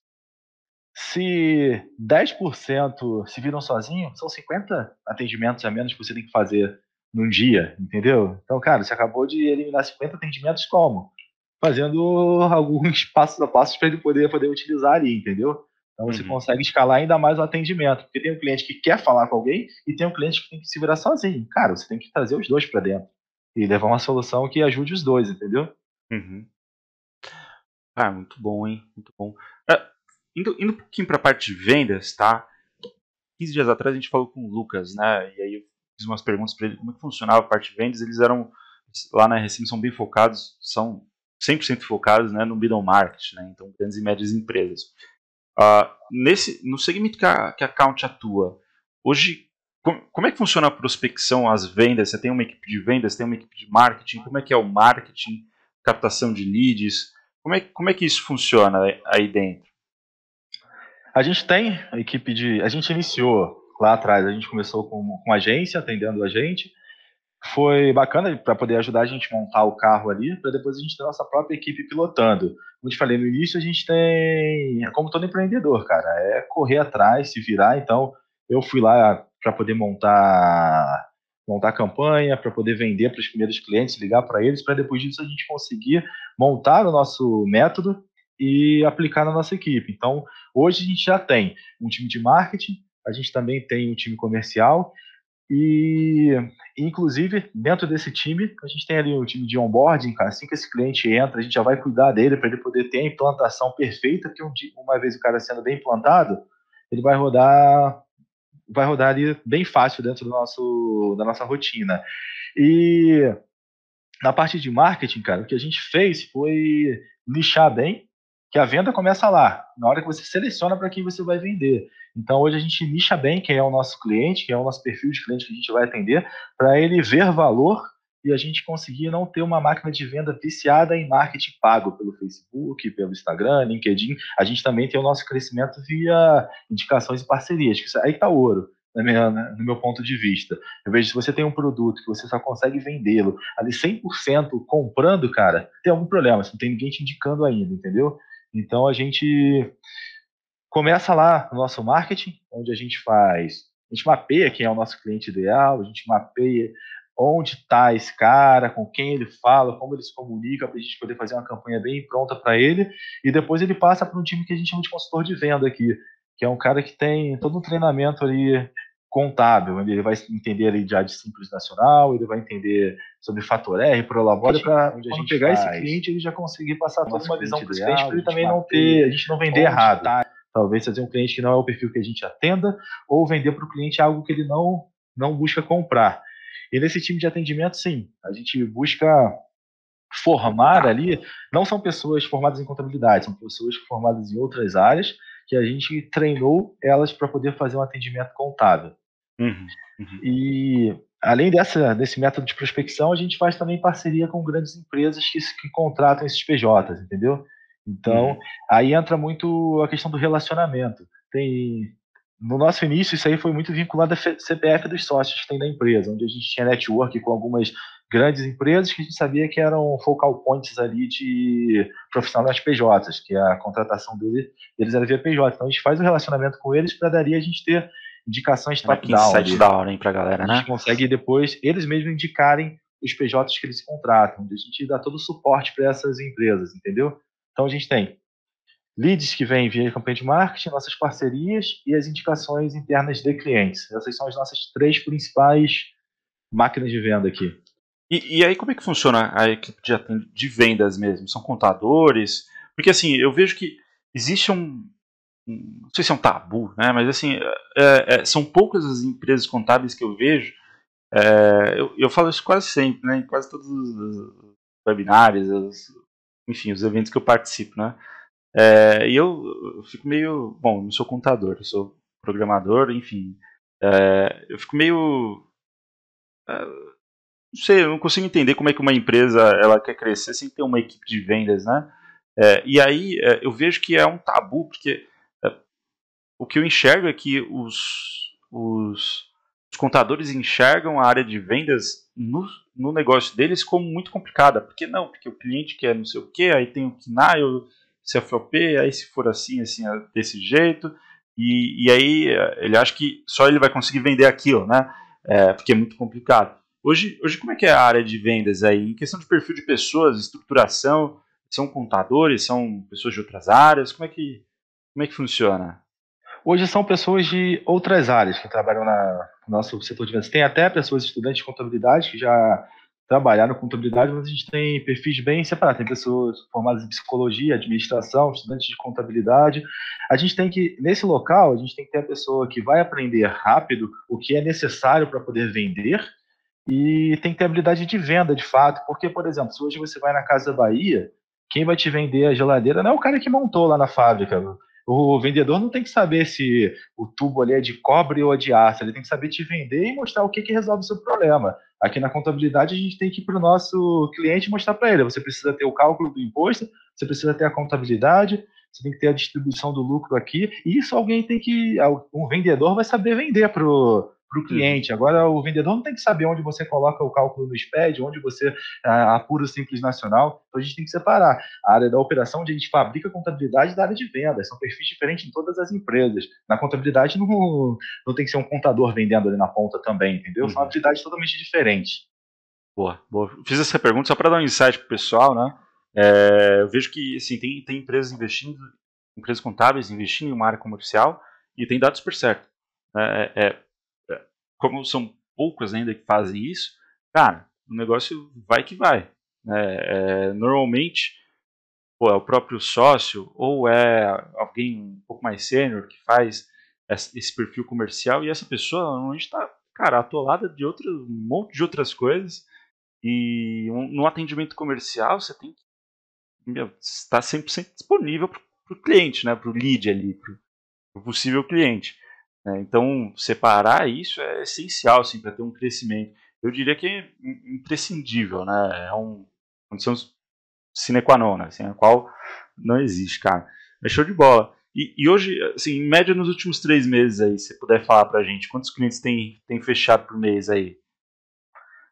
se 10% se viram sozinhos, são 50 atendimentos a menos que você tem que fazer num dia, entendeu? Então, cara, você acabou de eliminar 50 atendimentos como? Fazendo alguns passos a passos para ele poder, poder utilizar ali, entendeu? Então você uhum. consegue escalar ainda mais o atendimento, porque tem um cliente que quer falar com alguém e tem um cliente que tem que se virar sozinho. Cara, você tem que trazer os dois para dentro e levar uma solução que ajude os dois, entendeu? Uhum. Ah, muito bom, hein? Muito bom. Uh, indo, indo um pouquinho para a parte de vendas, tá? 15 dias atrás a gente falou com o Lucas, né? E aí eu fiz umas perguntas para ele como é que funcionava a parte de vendas. Eles eram, lá na RSM, são bem focados, são 100% focados né, no middle market, né, então grandes e médias empresas. Uh, nesse, no segmento que a, que a Account atua, hoje, com, como é que funciona a prospecção, as vendas? Você tem uma equipe de vendas, tem uma equipe de marketing, como é que é o marketing, captação de leads? Como é, como é que isso funciona aí dentro? A gente tem a equipe de. A gente iniciou lá atrás a gente começou com, com agência atendendo a gente. Foi bacana para poder ajudar a gente a montar o carro ali, para depois a gente ter a nossa própria equipe pilotando. Como te falei no início, a gente tem, é como todo empreendedor, cara, é correr atrás, se virar. Então, eu fui lá para poder montar montar campanha, para poder vender para os primeiros clientes, ligar para eles, para depois disso a gente conseguir montar o nosso método e aplicar na nossa equipe. Então, hoje a gente já tem um time de marketing, a gente também tem um time comercial e, inclusive, dentro desse time, a gente tem ali um time de onboarding, cara. Assim que esse cliente entra, a gente já vai cuidar dele para ele poder ter a implantação perfeita, porque uma vez o cara sendo bem implantado, ele vai rodar vai rodar ali bem fácil dentro do nosso, da nossa rotina. E na parte de marketing, cara, o que a gente fez foi lixar bem, que a venda começa lá, na hora que você seleciona para quem você vai vender. Então, hoje a gente nicha bem quem é o nosso cliente, quem é o nosso perfil de cliente que a gente vai atender, para ele ver valor e a gente conseguir não ter uma máquina de venda viciada em marketing pago pelo Facebook, pelo Instagram, LinkedIn. A gente também tem o nosso crescimento via indicações e parcerias, que aí está ouro. Minha, no meu ponto de vista. Eu vejo se você tem um produto que você só consegue vendê-lo ali 100% comprando, cara, tem algum problema, você não tem ninguém te indicando ainda, entendeu? Então a gente começa lá no nosso marketing, onde a gente faz, a gente mapeia quem é o nosso cliente ideal, a gente mapeia onde está esse cara, com quem ele fala, como ele se comunica, para a gente poder fazer uma campanha bem pronta para ele. E depois ele passa para um time que a gente chama de consultor de venda aqui, que é um cara que tem todo um treinamento ali contábil, ele vai entender ali de AD Simples Nacional, ele vai entender sobre Fator R, Prolabore, para quando pegar faz, esse cliente ele já conseguir passar toda uma visão para o cliente, para ele também não ter, a gente não vender errado. Tá. Talvez fazer um cliente que não é o perfil que a gente atenda, ou vender para o cliente algo que ele não, não busca comprar. E nesse time de atendimento, sim, a gente busca formar ali, não são pessoas formadas em contabilidade, são pessoas formadas em outras áreas que a gente treinou elas para poder fazer um atendimento contábil. Uhum, uhum. E além dessa, desse método de prospecção, a gente faz também parceria com grandes empresas que, que contratam esses PJs, entendeu? Então, uhum. aí entra muito a questão do relacionamento. Tem no nosso início, isso aí foi muito vinculado a CPF dos sócios que tem da empresa, onde a gente tinha network com algumas grandes empresas que a gente sabia que eram focal points ali de profissionais PJs, que a contratação dele, deles era via PJ. Então a gente faz o relacionamento com eles para daí a gente ter indicações top-down. site da hora, hein, pra galera, né? A gente consegue depois eles mesmos indicarem os PJs que eles contratam, a gente dá todo o suporte para essas empresas, entendeu? Então a gente tem leads que vêm via campanha de marketing, nossas parcerias e as indicações internas de clientes. Essas são as nossas três principais máquinas de venda aqui. E, e aí como é que funciona a equipe de, de vendas mesmo? São contadores? Porque assim, eu vejo que existe um, não sei se é um tabu, né? Mas assim, é, é, são poucas as empresas contábeis que eu vejo. É, eu, eu, falo isso quase sempre, né? Em quase todos os webinários, os, enfim, os eventos que eu participo, né? É, e eu, eu, fico meio, bom, não sou contador, eu sou programador, enfim, é, eu fico meio, é, não sei, eu não consigo entender como é que uma empresa ela quer crescer sem ter uma equipe de vendas, né? e aí eu vejo que é um tabu porque o que eu enxergo é que os, os, os contadores enxergam a área de vendas no, no, negócio deles como muito complicada. Porque não? Porque o cliente quer não sei o que, aí tem o KNAI, o CFOP, aí se for assim, assim, é desse jeito. E, e aí ele acha que só ele vai conseguir vender aquilo, né? É, porque é muito complicado. Hoje, hoje, como é que é a área de vendas aí? Em questão de perfil de pessoas, estruturação, são contadores, são pessoas de outras áreas? Como é que, como é que funciona? Hoje são pessoas de outras áreas que trabalham na, no nosso setor de vendas. Tem até pessoas estudantes de contabilidade que já trabalharam com contabilidade, mas a gente tem perfis bem separados. Tem pessoas formadas em psicologia, administração, estudantes de contabilidade. A gente tem que, nesse local, a gente tem que ter a pessoa que vai aprender rápido o que é necessário para poder vender e tem que ter habilidade de venda, de fato. Porque, por exemplo, se hoje você vai na Casa Bahia, quem vai te vender a geladeira não é o cara que montou lá na fábrica. O vendedor não tem que saber se o tubo ali é de cobre ou de aço, ele tem que saber te vender e mostrar o que, que resolve o seu problema. Aqui na contabilidade, a gente tem que ir para o nosso cliente mostrar para ele: você precisa ter o cálculo do imposto, você precisa ter a contabilidade, você tem que ter a distribuição do lucro aqui, e isso alguém tem que. Um vendedor vai saber vender para o para o cliente. Agora, o vendedor não tem que saber onde você coloca o cálculo no SPED, onde você ah, apura o Simples Nacional. Então, a gente tem que separar a área da operação, onde a gente fabrica a contabilidade, da área de vendas. São perfis diferentes em todas as empresas. Na contabilidade, não, não tem que ser um contador vendendo ali na ponta também, entendeu? São uhum. atividades totalmente diferentes. Boa, boa. Fiz essa pergunta só para dar um insight para o pessoal, né? É, eu vejo que assim, tem, tem empresas investindo, empresas contábeis investindo em uma área comercial e tem dado super certo. É, é, como são poucos ainda que fazem isso, cara, o negócio vai que vai. É, é, normalmente, pô, é o próprio sócio ou é alguém um pouco mais sênior que faz esse perfil comercial e essa pessoa normalmente está, cara, atolada de outro, um monte de outras coisas e um, no atendimento comercial você tem que meu, estar 100% disponível para o cliente, né, para o lead ali, para o possível cliente. Né? Então, separar isso é essencial assim, para ter um crescimento. Eu diria que é imprescindível, né? é uma condição sine qua non, assim, a qual não existe, cara. É show de bola. E, e, hoje, assim, em média, nos últimos três meses aí, se puder falar pra gente, quantos clientes tem, tem fechado por mês aí?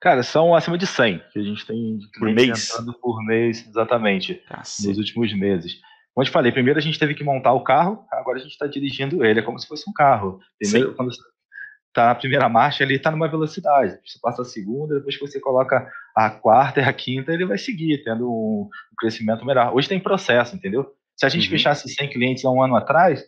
Cara, são acima de 100 que a gente tem por mês? por mês, exatamente, Cacete. nos últimos meses. Como eu te falei, primeiro a gente teve que montar o carro, agora a gente está dirigindo ele, é como se fosse um carro. Primeiro, quando, tá na primeira marcha, ele está numa velocidade. Você passa a segunda, depois que você coloca a quarta e a quinta, ele vai seguir, tendo um, um crescimento melhor. Hoje tem processo, entendeu? Se a gente uhum. fechasse 100 clientes há um ano atrás,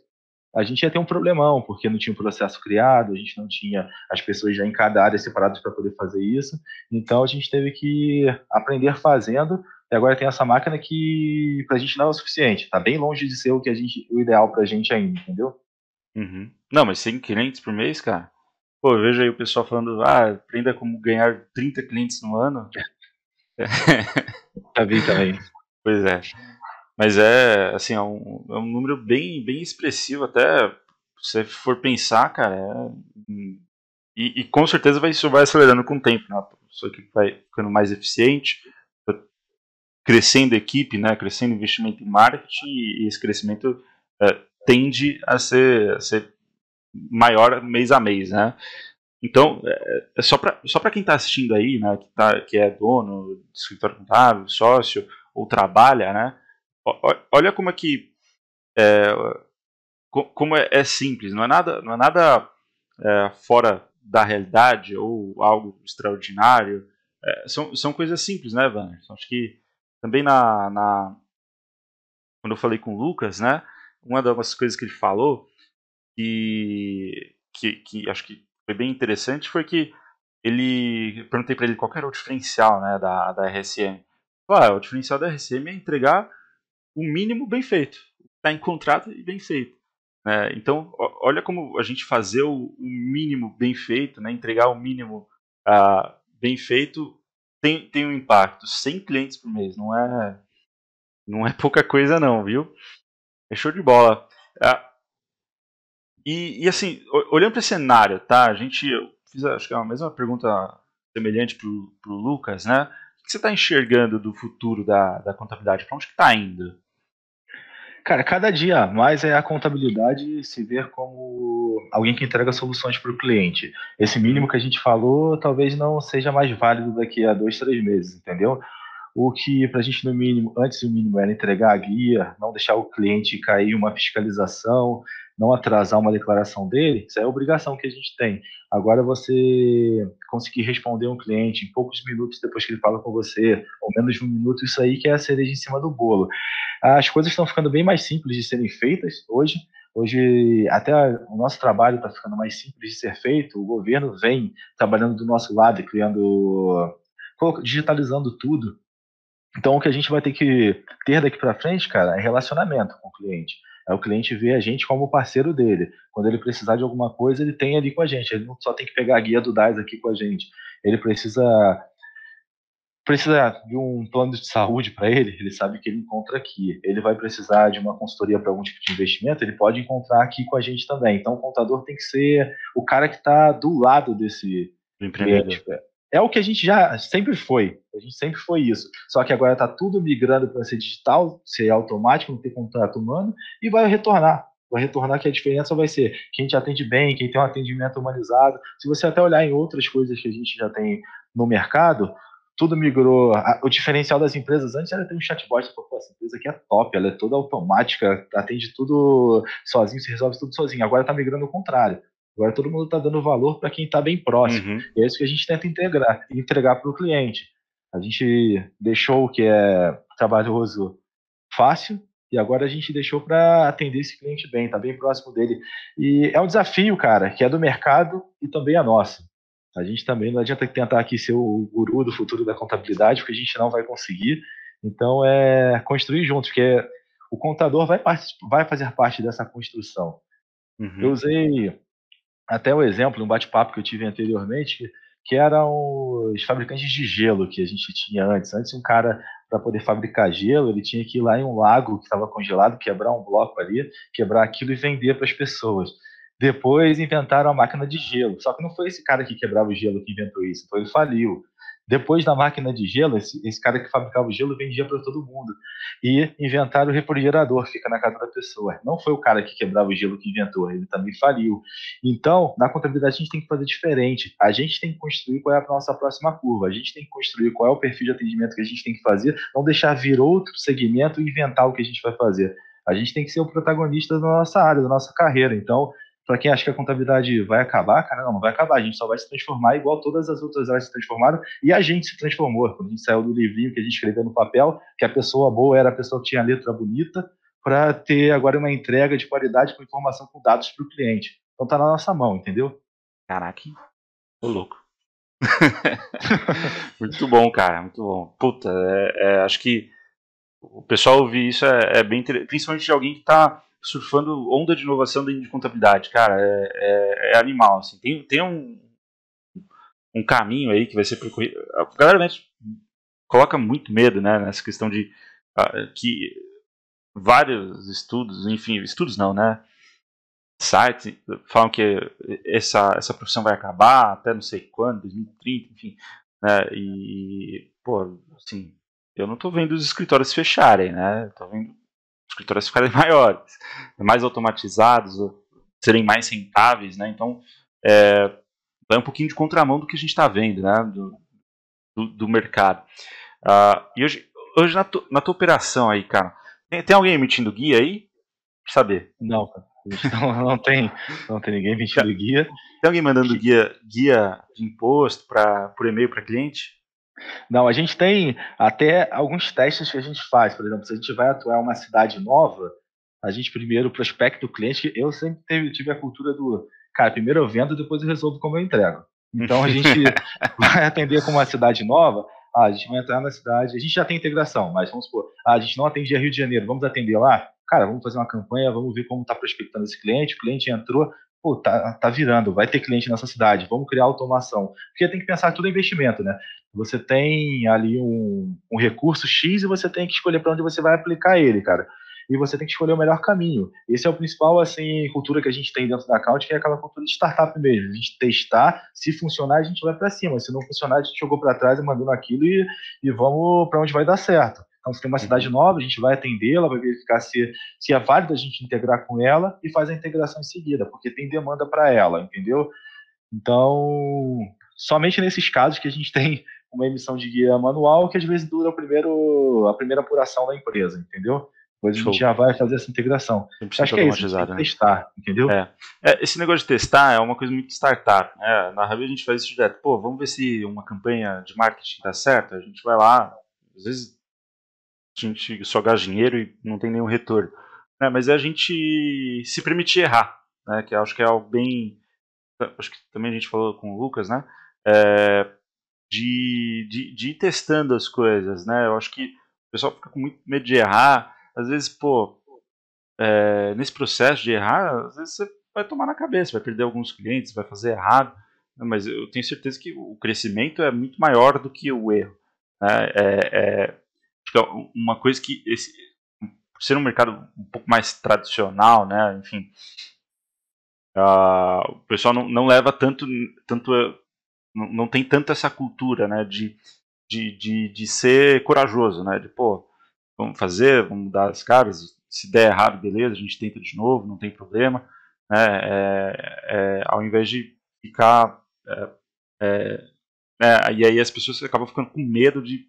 a gente ia ter um problemão, porque não tinha um processo criado, a gente não tinha as pessoas já em cada área separadas para poder fazer isso. Então a gente teve que aprender fazendo. E agora tem essa máquina que para a gente não é o suficiente. Está bem longe de ser o que a gente, o ideal para a gente ainda, entendeu? Uhum. Não, mas 100 clientes por mês, cara. Pô, eu vejo aí o pessoal falando, ah, aprenda como ganhar 30 clientes no ano. Já vi também. Pois é. Mas é, assim, é um, é um número bem, bem expressivo, até se você for pensar, cara, é, e, e, com certeza vai, isso vai acelerando com o tempo, né? A pessoa que vai ficando mais eficiente, crescendo equipe, né? Crescendo investimento em marketing e esse crescimento é, tende a ser, a ser maior mês a mês, né? Então, é, é só para só quem está assistindo aí, né, que, tá, que é dono escritório contábil, sócio, ou trabalha, né, olha como é que é, como é, é, simples, não é nada, não é nada é, fora da realidade ou algo extraordinário. É, são, são coisas simples, né, Wanderson? Acho que também na, na quando eu falei com o Lucas, né, uma das coisas que ele falou que, que, que acho que foi bem interessante foi que ele perguntei para ele qual era o diferencial né, da, da RSM. Ah, o diferencial da RSM é entregar o mínimo bem feito, está em contrato e bem feito. Né? Então, olha como a gente fazer o, o mínimo bem feito, né, entregar o mínimo uh, bem feito tem, tem um impacto. 100 clientes por mês, não é, não é pouca coisa não, viu? É show de bola. Uh, e, e assim, olhando para esse cenário, tá? A gente eu fiz acho que é a mesma pergunta semelhante para o Lucas, né? O que você está enxergando do futuro da, da contabilidade? Para onde está indo? Cara, cada dia mais é a contabilidade se ver como alguém que entrega soluções para o cliente. Esse mínimo que a gente falou talvez não seja mais válido daqui a dois, três meses, entendeu? O que para a gente no mínimo, antes o mínimo era entregar a guia, não deixar o cliente cair uma fiscalização, não atrasar uma declaração dele, isso é obrigação que a gente tem. Agora, você conseguir responder um cliente em poucos minutos depois que ele fala com você, ou menos de um minuto, isso aí que é a cereja em cima do bolo. As coisas estão ficando bem mais simples de serem feitas hoje. Hoje, até o nosso trabalho está ficando mais simples de ser feito. O governo vem trabalhando do nosso lado, criando, digitalizando tudo. Então, o que a gente vai ter que ter daqui para frente, cara, é relacionamento com o cliente. É o cliente ver a gente como parceiro dele. Quando ele precisar de alguma coisa, ele tem ali com a gente. Ele não só tem que pegar a guia do DAS aqui com a gente. Ele precisa precisa de um plano de saúde para ele, ele sabe que ele encontra aqui. Ele vai precisar de uma consultoria para algum tipo de investimento, ele pode encontrar aqui com a gente também. Então, o contador tem que ser o cara que está do lado desse cliente. É o que a gente já sempre foi. A gente sempre foi isso. Só que agora está tudo migrando para ser digital, ser automático, não ter contrato humano, e vai retornar. Vai retornar que a diferença vai ser quem te atende bem, quem tem um atendimento humanizado. Se você até olhar em outras coisas que a gente já tem no mercado, tudo migrou. O diferencial das empresas antes era ter um chatbot. Pô, essa empresa aqui é top, ela é toda automática, atende tudo sozinho, se resolve tudo sozinho. Agora está migrando o contrário. Agora todo mundo está dando valor para quem está bem próximo. Uhum. E é isso que a gente tenta integrar, entregar para o cliente. A gente deixou o que é trabalhoso fácil e agora a gente deixou para atender esse cliente bem, está bem próximo dele. E é um desafio, cara, que é do mercado e também é nosso. A gente também não adianta tentar aqui ser o guru do futuro da contabilidade, porque a gente não vai conseguir. Então é construir juntos, porque o contador vai, vai fazer parte dessa construção. Uhum. Eu usei até o exemplo, um bate-papo que eu tive anteriormente, que eram os fabricantes de gelo que a gente tinha antes. Antes, um cara, para poder fabricar gelo, ele tinha que ir lá em um lago que estava congelado, quebrar um bloco ali, quebrar aquilo e vender para as pessoas. Depois inventaram a máquina de gelo. Só que não foi esse cara que quebrava o gelo que inventou isso, então ele faliu. Depois da máquina de gelo, esse, esse cara que fabricava o gelo vendia para todo mundo. E inventaram o refrigerador, fica na casa da pessoa. Não foi o cara que quebrava o gelo que inventou, ele também faliu. Então, na contabilidade, a gente tem que fazer diferente. A gente tem que construir qual é a nossa próxima curva. A gente tem que construir qual é o perfil de atendimento que a gente tem que fazer, não deixar vir outro segmento e inventar o que a gente vai fazer. A gente tem que ser o protagonista da nossa área, da nossa carreira. Então, para quem acha que a contabilidade vai acabar, cara, não, não vai acabar. A gente só vai se transformar igual todas as outras áreas se transformaram e a gente se transformou. Quando a gente saiu do livrinho que a gente escreveu no papel, que a pessoa boa era a pessoa que tinha letra bonita, para ter agora uma entrega de qualidade com informação com dados para o cliente. Então tá na nossa mão, entendeu? Caraca, ô louco. muito bom, cara, muito bom. Puta, é, é, acho que o pessoal ouvir isso é, é bem interessante, principalmente de alguém que está surfando onda de inovação dentro de contabilidade, cara, é, é, é, animal, assim, tem, tem um, um caminho aí que vai ser percorrido, a galera né, coloca muito medo, né, nessa questão de uh, que vários estudos, enfim, estudos não, né, sites falam que essa, essa profissão vai acabar até não sei quando, 2030, enfim, né, e, pô, assim, eu não estou vendo os escritórios fecharem, né, estou vendo escritórios ficarem maiores, mais automatizados, serem mais rentáveis, né, então, é, vai um pouquinho de contramão do que a gente está vendo, né, do, do, do mercado. Uh, e hoje, hoje na, tu, na tua operação aí, cara, tem, tem alguém emitindo guia aí? Pra saber. Não, cara. Não, não, tem, não tem ninguém emitindo guia. Tem alguém mandando guia, guia de imposto pra, por e-mail para cliente? Não, a gente tem até alguns testes que a gente faz. Por exemplo, se a gente vai atuar em uma cidade nova, a gente primeiro prospecta o cliente. Eu sempre teve, tive a cultura do, cara, primeiro eu vendo, depois eu resolvo como eu entrego. Então a gente vai atender com uma cidade nova. Ah, a gente vai entrar na cidade, a gente já tem integração, mas vamos supor, ah, a gente não atendia Rio de Janeiro, vamos atender lá? Cara, vamos fazer uma campanha, vamos ver como está prospectando esse cliente, o cliente entrou, pô, tá, tá virando, vai ter cliente nessa cidade, vamos criar automação. Porque tem que pensar tudo é investimento, né? Você tem ali um, um recurso X e você tem que escolher para onde você vai aplicar ele, cara e você tem que escolher o melhor caminho. Esse é o principal, assim, cultura que a gente tem dentro da Account, que é aquela cultura de startup mesmo. A gente testar, se funcionar, a gente vai para cima. Se não funcionar, a gente jogou para trás e mandou aquilo e, e vamos para onde vai dar certo. Então, se tem uma cidade nova, a gente vai atendê-la, vai verificar se, se é válido a gente integrar com ela e faz a integração em seguida, porque tem demanda para ela, entendeu? Então, somente nesses casos que a gente tem uma emissão de guia manual que às vezes dura o primeiro, a primeira apuração da empresa, entendeu? Depois Show. a gente já vai fazer essa integração. Acho que é isso, a né? testar, entendeu? É. é. esse negócio de testar é uma coisa muito startup. Né? Na Rabi a gente faz isso direto. Pô, vamos ver se uma campanha de marketing dá certo. A gente vai lá, às vezes a gente só gasta dinheiro e não tem nenhum retorno. É, mas é a gente se permitir errar, né? que acho que é algo bem... Acho que também a gente falou com o Lucas, né? É, de, de, de ir testando as coisas, né? Eu acho que o pessoal fica com muito medo de errar às vezes, pô, é, nesse processo de errar, às vezes você vai tomar na cabeça, vai perder alguns clientes, vai fazer errado, né, mas eu tenho certeza que o crescimento é muito maior do que o erro. Né? É, é, uma coisa que, esse, por ser um mercado um pouco mais tradicional, né, enfim, uh, o pessoal não, não leva tanto, tanto não, não tem tanto essa cultura, né, de, de, de, de ser corajoso, né, de, pô, vamos fazer, vamos mudar as caras. Se der errado, beleza, a gente tenta de novo, não tem problema. Né? É, é, ao invés de ficar. É, é, é, e aí as pessoas acabam ficando com medo de,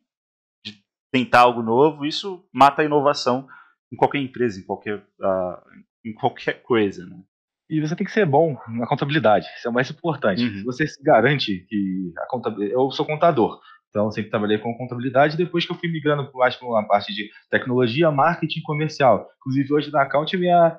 tentar algo novo, isso mata a inovação em qualquer empresa, em qualquer, uh, em qualquer coisa. Né? E você tem que ser bom na contabilidade, isso é o mais importante. Uhum. Você se garante que a contabilidade. Eu sou contador, então, sempre trabalhei com contabilidade. Depois que eu fui migrando mais para uma parte de tecnologia, marketing comercial. Inclusive, hoje na Account, minha,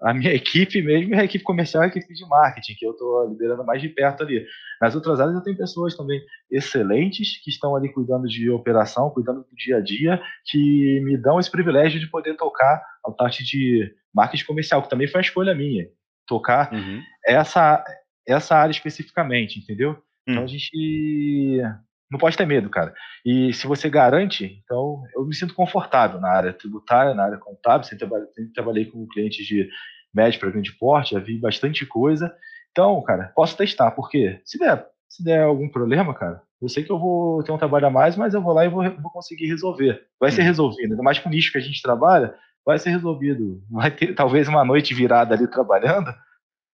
a minha equipe mesmo é a equipe comercial e a equipe de marketing, que eu estou liderando mais de perto ali. Nas outras áreas, eu tenho pessoas também excelentes que estão ali cuidando de operação, cuidando do dia a dia, que me dão esse privilégio de poder tocar a parte de marketing comercial, que também foi uma escolha minha. Tocar uhum. essa, essa área especificamente, entendeu? Então, a hum. gente não pode ter medo, cara. E se você garante, então eu me sinto confortável na área tributária, na área contábil. Sempre trabalhei, sempre trabalhei com clientes de médio para grande porte, já vi bastante coisa. Então, cara, posso testar, porque se der, se der algum problema, cara, eu sei que eu vou ter um trabalho a mais, mas eu vou lá e vou, vou conseguir resolver. Vai ser uhum. resolvido. Ainda mais com o nicho que a gente trabalha, vai ser resolvido. Vai ter talvez uma noite virada ali trabalhando,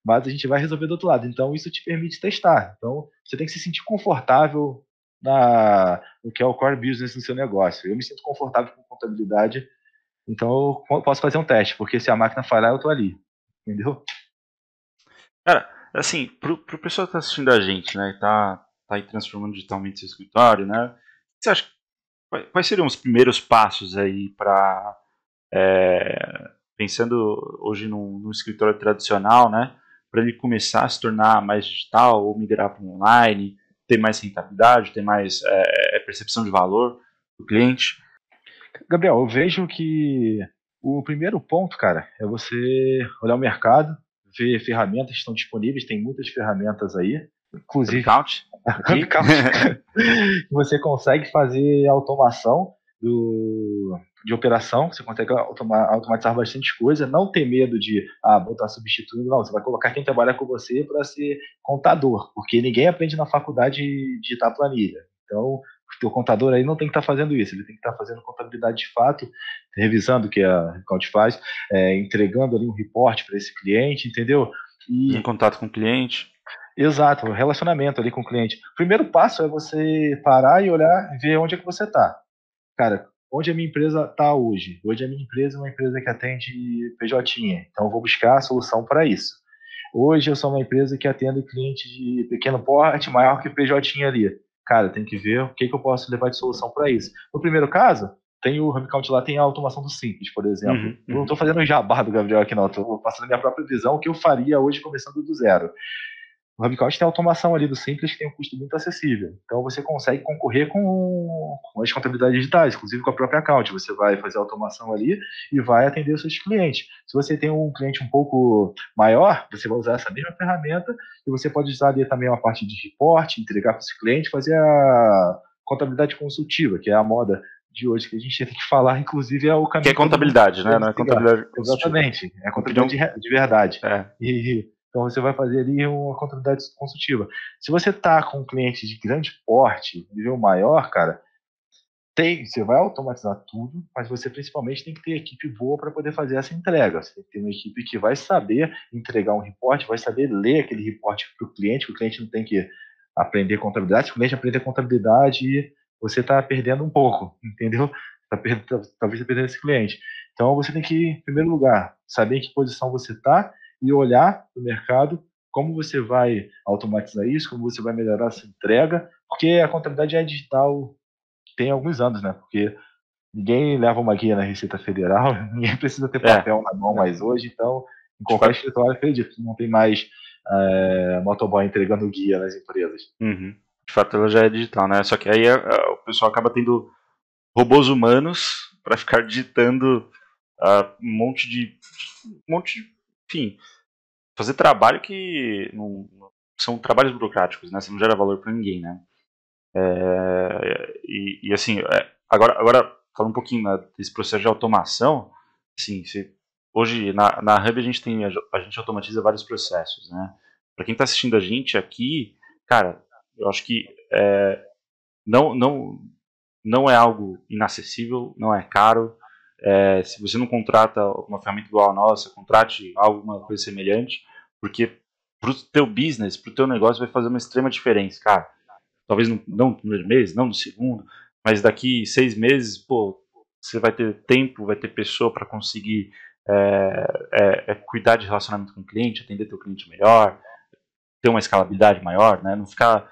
mas a gente vai resolver do outro lado. Então, isso te permite testar. Então, você tem que se sentir confortável na, no que é o core business do seu negócio. Eu me sinto confortável com contabilidade, então eu posso fazer um teste, porque se a máquina falhar, eu estou ali. Entendeu? Cara, assim, pro, pro pessoal que tá assistindo a gente, né, e tá, tá aí transformando digitalmente seu escritório, né, você acha, quais seriam os primeiros passos aí para é, pensando hoje num, num, escritório tradicional, né, para ele começar a se tornar mais digital ou migrar para online, ter mais rentabilidade, ter mais é, percepção de valor do cliente? Gabriel, eu vejo que o primeiro ponto, cara, é você olhar o mercado, ver ferramentas que estão disponíveis, tem muitas ferramentas aí, inclusive. Count. você consegue fazer automação do, de operação, você consegue automatizar bastante coisa, não ter medo de ah, botar substituindo, não, você vai colocar quem trabalha com você para ser contador, porque ninguém aprende na faculdade de digitar planilha. Então, o teu contador aí não tem que estar tá fazendo isso, ele tem que estar tá fazendo contabilidade de fato, revisando o que a Recount faz, é, entregando ali um reporte para esse cliente, entendeu? E, em contato com o cliente. Exato, relacionamento ali com o cliente. O primeiro passo é você parar e olhar e ver onde é que você está. Cara, onde a minha empresa está hoje? Hoje a minha empresa é uma empresa que atende PJ, então eu vou buscar a solução para isso. Hoje eu sou uma empresa que atende cliente de pequeno porte, maior que PJ ali cara, tem que ver o que, que eu posso levar de solução para isso. No primeiro caso, tem o Hubcount lá, tem a automação do simples, por exemplo. Uhum, uhum. Eu não estou fazendo o jabá do Gabriel aqui, não. Estou passando a minha própria visão, o que eu faria hoje começando do zero. O Hubcount tem automação ali do Simples que tem um custo muito acessível. Então você consegue concorrer com, com as contabilidades digitais, inclusive com a própria account. Você vai fazer automação ali e vai atender os seus clientes. Se você tem um cliente um pouco maior, você vai usar essa mesma ferramenta e você pode usar ali também uma parte de reporte, entregar para esse cliente, fazer a contabilidade consultiva, que é a moda de hoje que a gente tem que falar, inclusive é o caminho. Que é contabilidade, né? Não é contabilidade. Exatamente, é contabilidade de, de verdade. É. E então você vai fazer ali uma contabilidade consultiva. Se você está com um cliente de grande porte, nível maior, cara, tem, você vai automatizar tudo, mas você principalmente tem que ter equipe boa para poder fazer essa entrega. Você tem que ter uma equipe que vai saber entregar um reporte, vai saber ler aquele reporte para o cliente, que o cliente não tem que aprender contabilidade. Se o cliente aprender contabilidade, você está perdendo um pouco, entendeu? Tá perdendo, talvez está perdendo esse cliente. Então você tem que, em primeiro lugar, saber em que posição você está e olhar o mercado, como você vai automatizar isso, como você vai melhorar essa entrega, porque a contabilidade é digital tem alguns anos, né? Porque ninguém leva uma guia na Receita Federal, ninguém precisa ter é. papel é. na mão mais hoje, então em qualquer escritório, acredito, não tem mais é, motoboy entregando guia nas empresas. Uhum. De fato, ela já é digital, né? Só que aí é, o pessoal acaba tendo robôs humanos para ficar digitando uh, um monte de um monte de enfim, fazer trabalho que não, são trabalhos burocráticos, né? Você não gera valor para ninguém, né? É, e, e, assim, é, agora, agora falando um pouquinho né, desse processo de automação, assim, se, hoje na, na Hub a gente tem a gente automatiza vários processos, né? Para quem está assistindo a gente aqui, cara, eu acho que é, não, não, não é algo inacessível, não é caro, é, se você não contrata uma ferramenta igual a nossa, contrate alguma coisa semelhante, porque para o teu business, para o teu negócio vai fazer uma extrema diferença, cara. Talvez não, não no primeiro mês, não no segundo, mas daqui seis meses, pô, você vai ter tempo, vai ter pessoa para conseguir é, é, é, cuidar de relacionamento com o cliente, atender teu cliente melhor, ter uma escalabilidade maior, né? Não ficar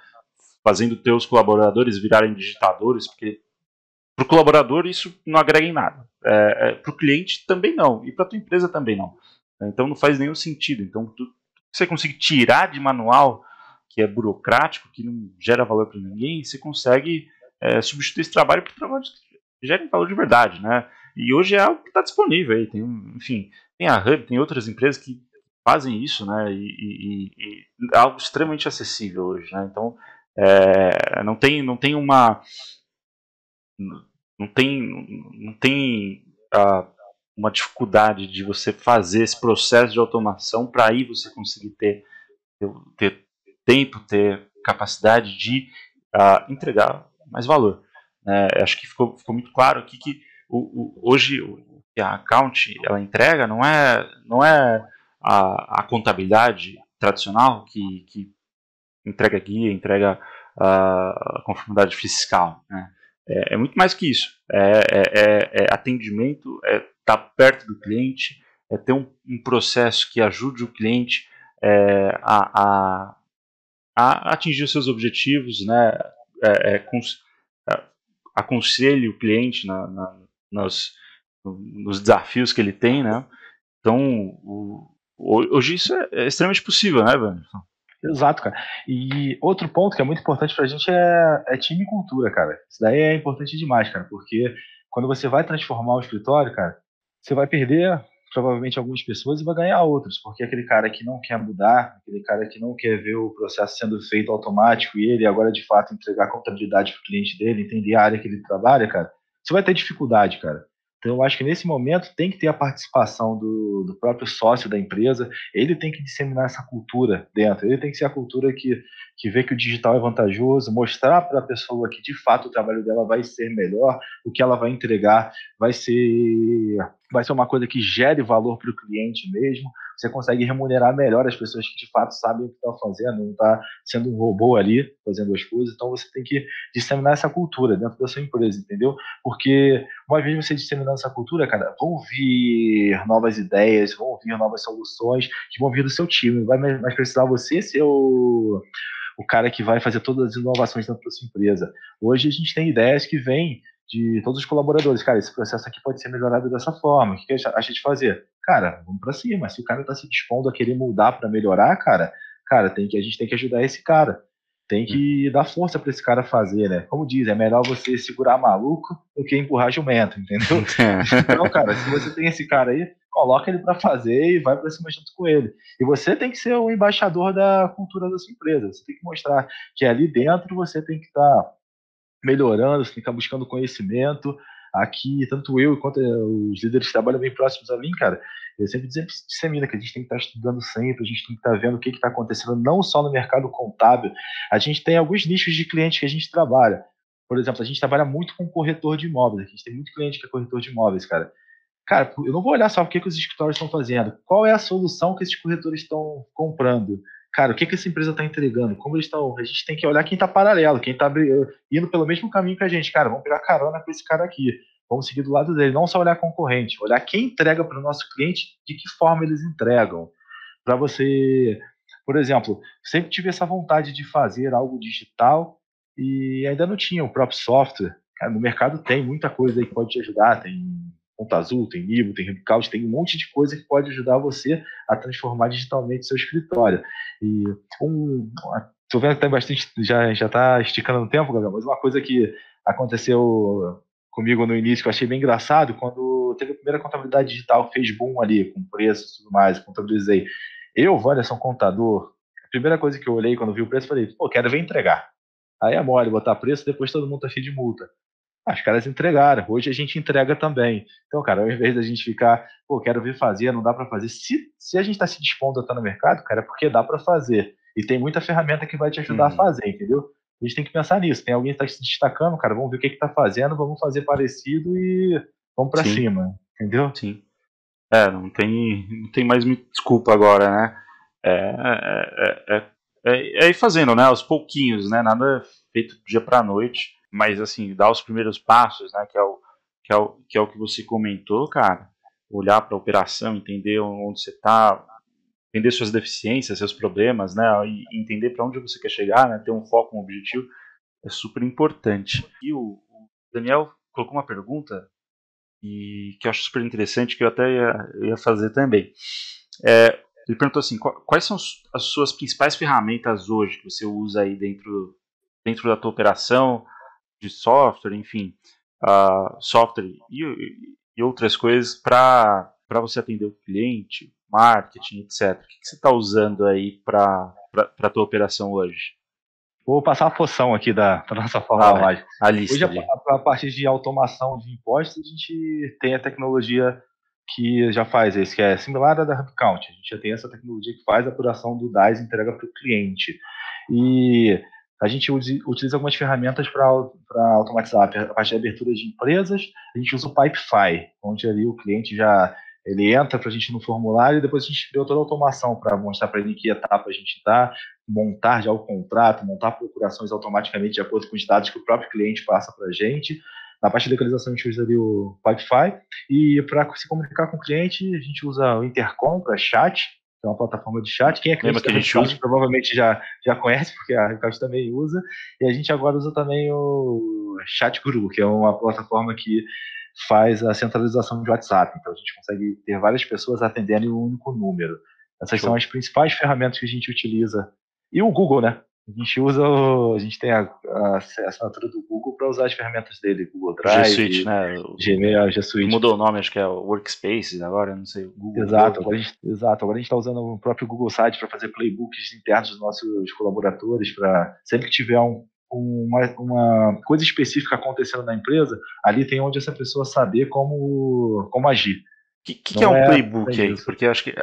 fazendo teus colaboradores virarem digitadores, porque para o colaborador isso não agrega em nada. É, é, para o cliente também não. E para a tua empresa também não. Então não faz nenhum sentido. Então tu, você consegue tirar de manual que é burocrático, que não gera valor para ninguém, você consegue é, substituir esse trabalho por trabalho que gera valor de verdade, né? E hoje é algo que está disponível aí. Tem, enfim, tem a Hub, tem outras empresas que fazem isso, né? E, e, e é algo extremamente acessível hoje, né? Então é, não tem, não tem uma não tem, não tem uma dificuldade de você fazer esse processo de automação para aí você conseguir ter, ter tempo, ter capacidade de uh, entregar mais valor. É, acho que ficou, ficou, muito claro aqui que o, o, hoje o que a account ela entrega não é, não é a, a contabilidade tradicional que, que entrega guia, entrega uh, a conformidade fiscal. Né? É, é muito mais que isso. É, é, é, é atendimento, é estar tá perto do cliente, é ter um, um, processo que ajude o cliente é, a, a, a, atingir os seus objetivos, né? Cons, aconselhe o cliente na, na, nos, nos desafios que ele tem, né? Então, o, hoje isso é, extremamente possível, né, Wanderson? Exato, cara. E outro ponto que é muito importante pra gente é, é time e cultura, cara. Isso daí é importante demais, cara, porque quando você vai transformar o escritório, cara, você vai perder provavelmente algumas pessoas e vai ganhar outras, porque aquele cara que não quer mudar, aquele cara que não quer ver o processo sendo feito automático e ele agora de fato entregar contabilidade para o cliente dele, entender a área que ele trabalha, cara, você vai ter dificuldade, cara. Então, eu acho que nesse momento tem que ter a participação do, do, próprio sócio da empresa, ele tem que disseminar essa cultura dentro, ele tem que ser a cultura que, que vê que o digital é vantajoso, mostrar para a pessoa que de fato o trabalho dela vai ser melhor, o que ela vai entregar vai ser vai ser uma coisa que gere valor para o cliente mesmo. Você consegue remunerar melhor as pessoas que de fato sabem o que estão fazendo, não está sendo um robô ali fazendo as coisas. Então você tem que disseminar essa cultura dentro da sua empresa, entendeu? Porque uma vez você disseminando essa cultura, cara, vão vir novas ideias, vão vir novas soluções que vão vir do seu time. Vai mais precisar você ser o o cara que vai fazer todas as inovações dentro da sua empresa. Hoje a gente tem ideias que vêm de todos os colaboradores. Cara, esse processo aqui pode ser melhorado dessa forma. O que, que acha de fazer? Cara, vamos para cima. Se o cara está se dispondo a querer mudar para melhorar, cara, cara, tem que a gente tem que ajudar esse cara. Tem que dar força para esse cara fazer, né? Como diz, é melhor você segurar maluco do que empurrar jumento, entendeu? então, cara, se você tem esse cara aí, coloca ele para fazer e vai para cima junto com ele. E você tem que ser o embaixador da cultura da sua empresa. Você tem que mostrar que ali dentro você tem que estar tá melhorando, você tem que estar buscando conhecimento. Aqui, tanto eu quanto eh, os líderes que trabalham bem próximos a mim, cara, eu sempre dissemina que a gente tem que estar estudando sempre, a gente tem que estar vendo o que está acontecendo, não só no mercado contábil. A gente tem alguns nichos de clientes que a gente trabalha. Por exemplo, a gente trabalha muito com corretor de imóveis. A gente tem muito cliente que é corretor de imóveis, cara. Cara, eu não vou olhar só o que, que os escritórios estão fazendo. Qual é a solução que esses corretores estão comprando? Cara, o que, que essa empresa está entregando? Como eles estão. A gente tem que olhar quem está paralelo, quem está indo pelo mesmo caminho que a gente. Cara, vamos pegar carona com esse cara aqui. Vamos seguir do lado dele. Não só olhar concorrente, olhar quem entrega para o nosso cliente, de que forma eles entregam. Para você. Por exemplo, sempre tive essa vontade de fazer algo digital e ainda não tinha o próprio software. Cara, no mercado tem muita coisa aí que pode te ajudar. Tem Conta Azul, tem Nibo, tem Rubicloud, tem um monte de coisa que pode ajudar você a transformar digitalmente seu escritório. E um, estou vendo que tem bastante, já já está esticando no tempo, Gabriel, mas uma coisa que aconteceu comigo no início que eu achei bem engraçado, quando teve a primeira contabilidade digital, fez boom ali, com preços e tudo mais, contabilizei. Eu, Wanderson, contador, a primeira coisa que eu olhei quando vi o preço, falei, pô, quero ver entregar. Aí é mole botar preço, depois todo mundo tá cheio de multa. Ah, os caras entregaram. Hoje a gente entrega também. Então, cara, ao invés da gente ficar, pô, quero vir fazer, não dá para fazer. Se, se a gente está se dispondo a estar no mercado, cara, é porque dá para fazer. E tem muita ferramenta que vai te ajudar uhum. a fazer, entendeu? A gente tem que pensar nisso. Tem alguém que está se destacando, cara, vamos ver o que está fazendo, vamos fazer parecido e vamos para cima, entendeu? Sim. É, não tem, não tem mais desculpa agora, né? É, é, é, é, é ir fazendo, né? Aos pouquinhos, né? Nada feito dia para noite mas assim, dar os primeiros passos, né, que é o que é o que, é o que você comentou, cara, olhar para a operação, entender onde você está, entender suas deficiências, seus problemas, né, e entender para onde você quer chegar, né, ter um foco, um objetivo, é super importante. E o, o Daniel colocou uma pergunta e que eu acho super interessante, que eu até ia, ia fazer também. É, ele perguntou assim, quais são as suas principais ferramentas hoje que você usa aí dentro, dentro da tua operação, de software, enfim, uh, software e, e, outras coisas para você atender o cliente, marketing, etc. O que, que você está usando aí para a tua operação hoje? Vou passar a poção aqui da, da nossa forma ah, a lista. Hoje, a, a, partir de automação de impostos, a gente tem a tecnologia que já faz isso, que é similar à da HubCount. A gente já tem essa tecnologia que faz a apuração do DAS e entrega para o cliente. E a gente utiliza algumas ferramentas para automatizar a parte de abertura de empresas. A gente usa o Pipefy, onde ali o cliente já ele entra para a gente no formulário e depois a gente criou toda a automação para mostrar para ele em que etapa a gente está, montar já o contrato, montar procurações automaticamente de acordo com os dados que o próprio cliente passa para a gente. Na parte de localização a gente usa ali o Pipefy e para se comunicar com o cliente a gente usa o Intercom para chat que é uma plataforma de chat. Quem é cliente que a gente usa? provavelmente já, já conhece, porque a Ricardo também usa. E a gente agora usa também o Chat Guru, que é uma plataforma que faz a centralização de WhatsApp. Então a gente consegue ter várias pessoas atendendo em um único número. Essas Show. são as principais ferramentas que a gente utiliza. E o Google, né? A gente usa, o, a gente tem a, a, assinatura do Google para usar as ferramentas dele, Google Drive, G Suite, né? O, Gmail, G Suite. Mudou o nome, acho que é o Workspaces agora, não sei. Google exato, agora a gente, exato. Agora a gente está usando o próprio Google Site para fazer playbooks internos dos nossos colaboradores, para sempre que tiver um, uma, uma coisa específica acontecendo na empresa, ali tem onde essa pessoa saber como, como agir. O que, que, que, é um é playbook aí? Porque eu acho que.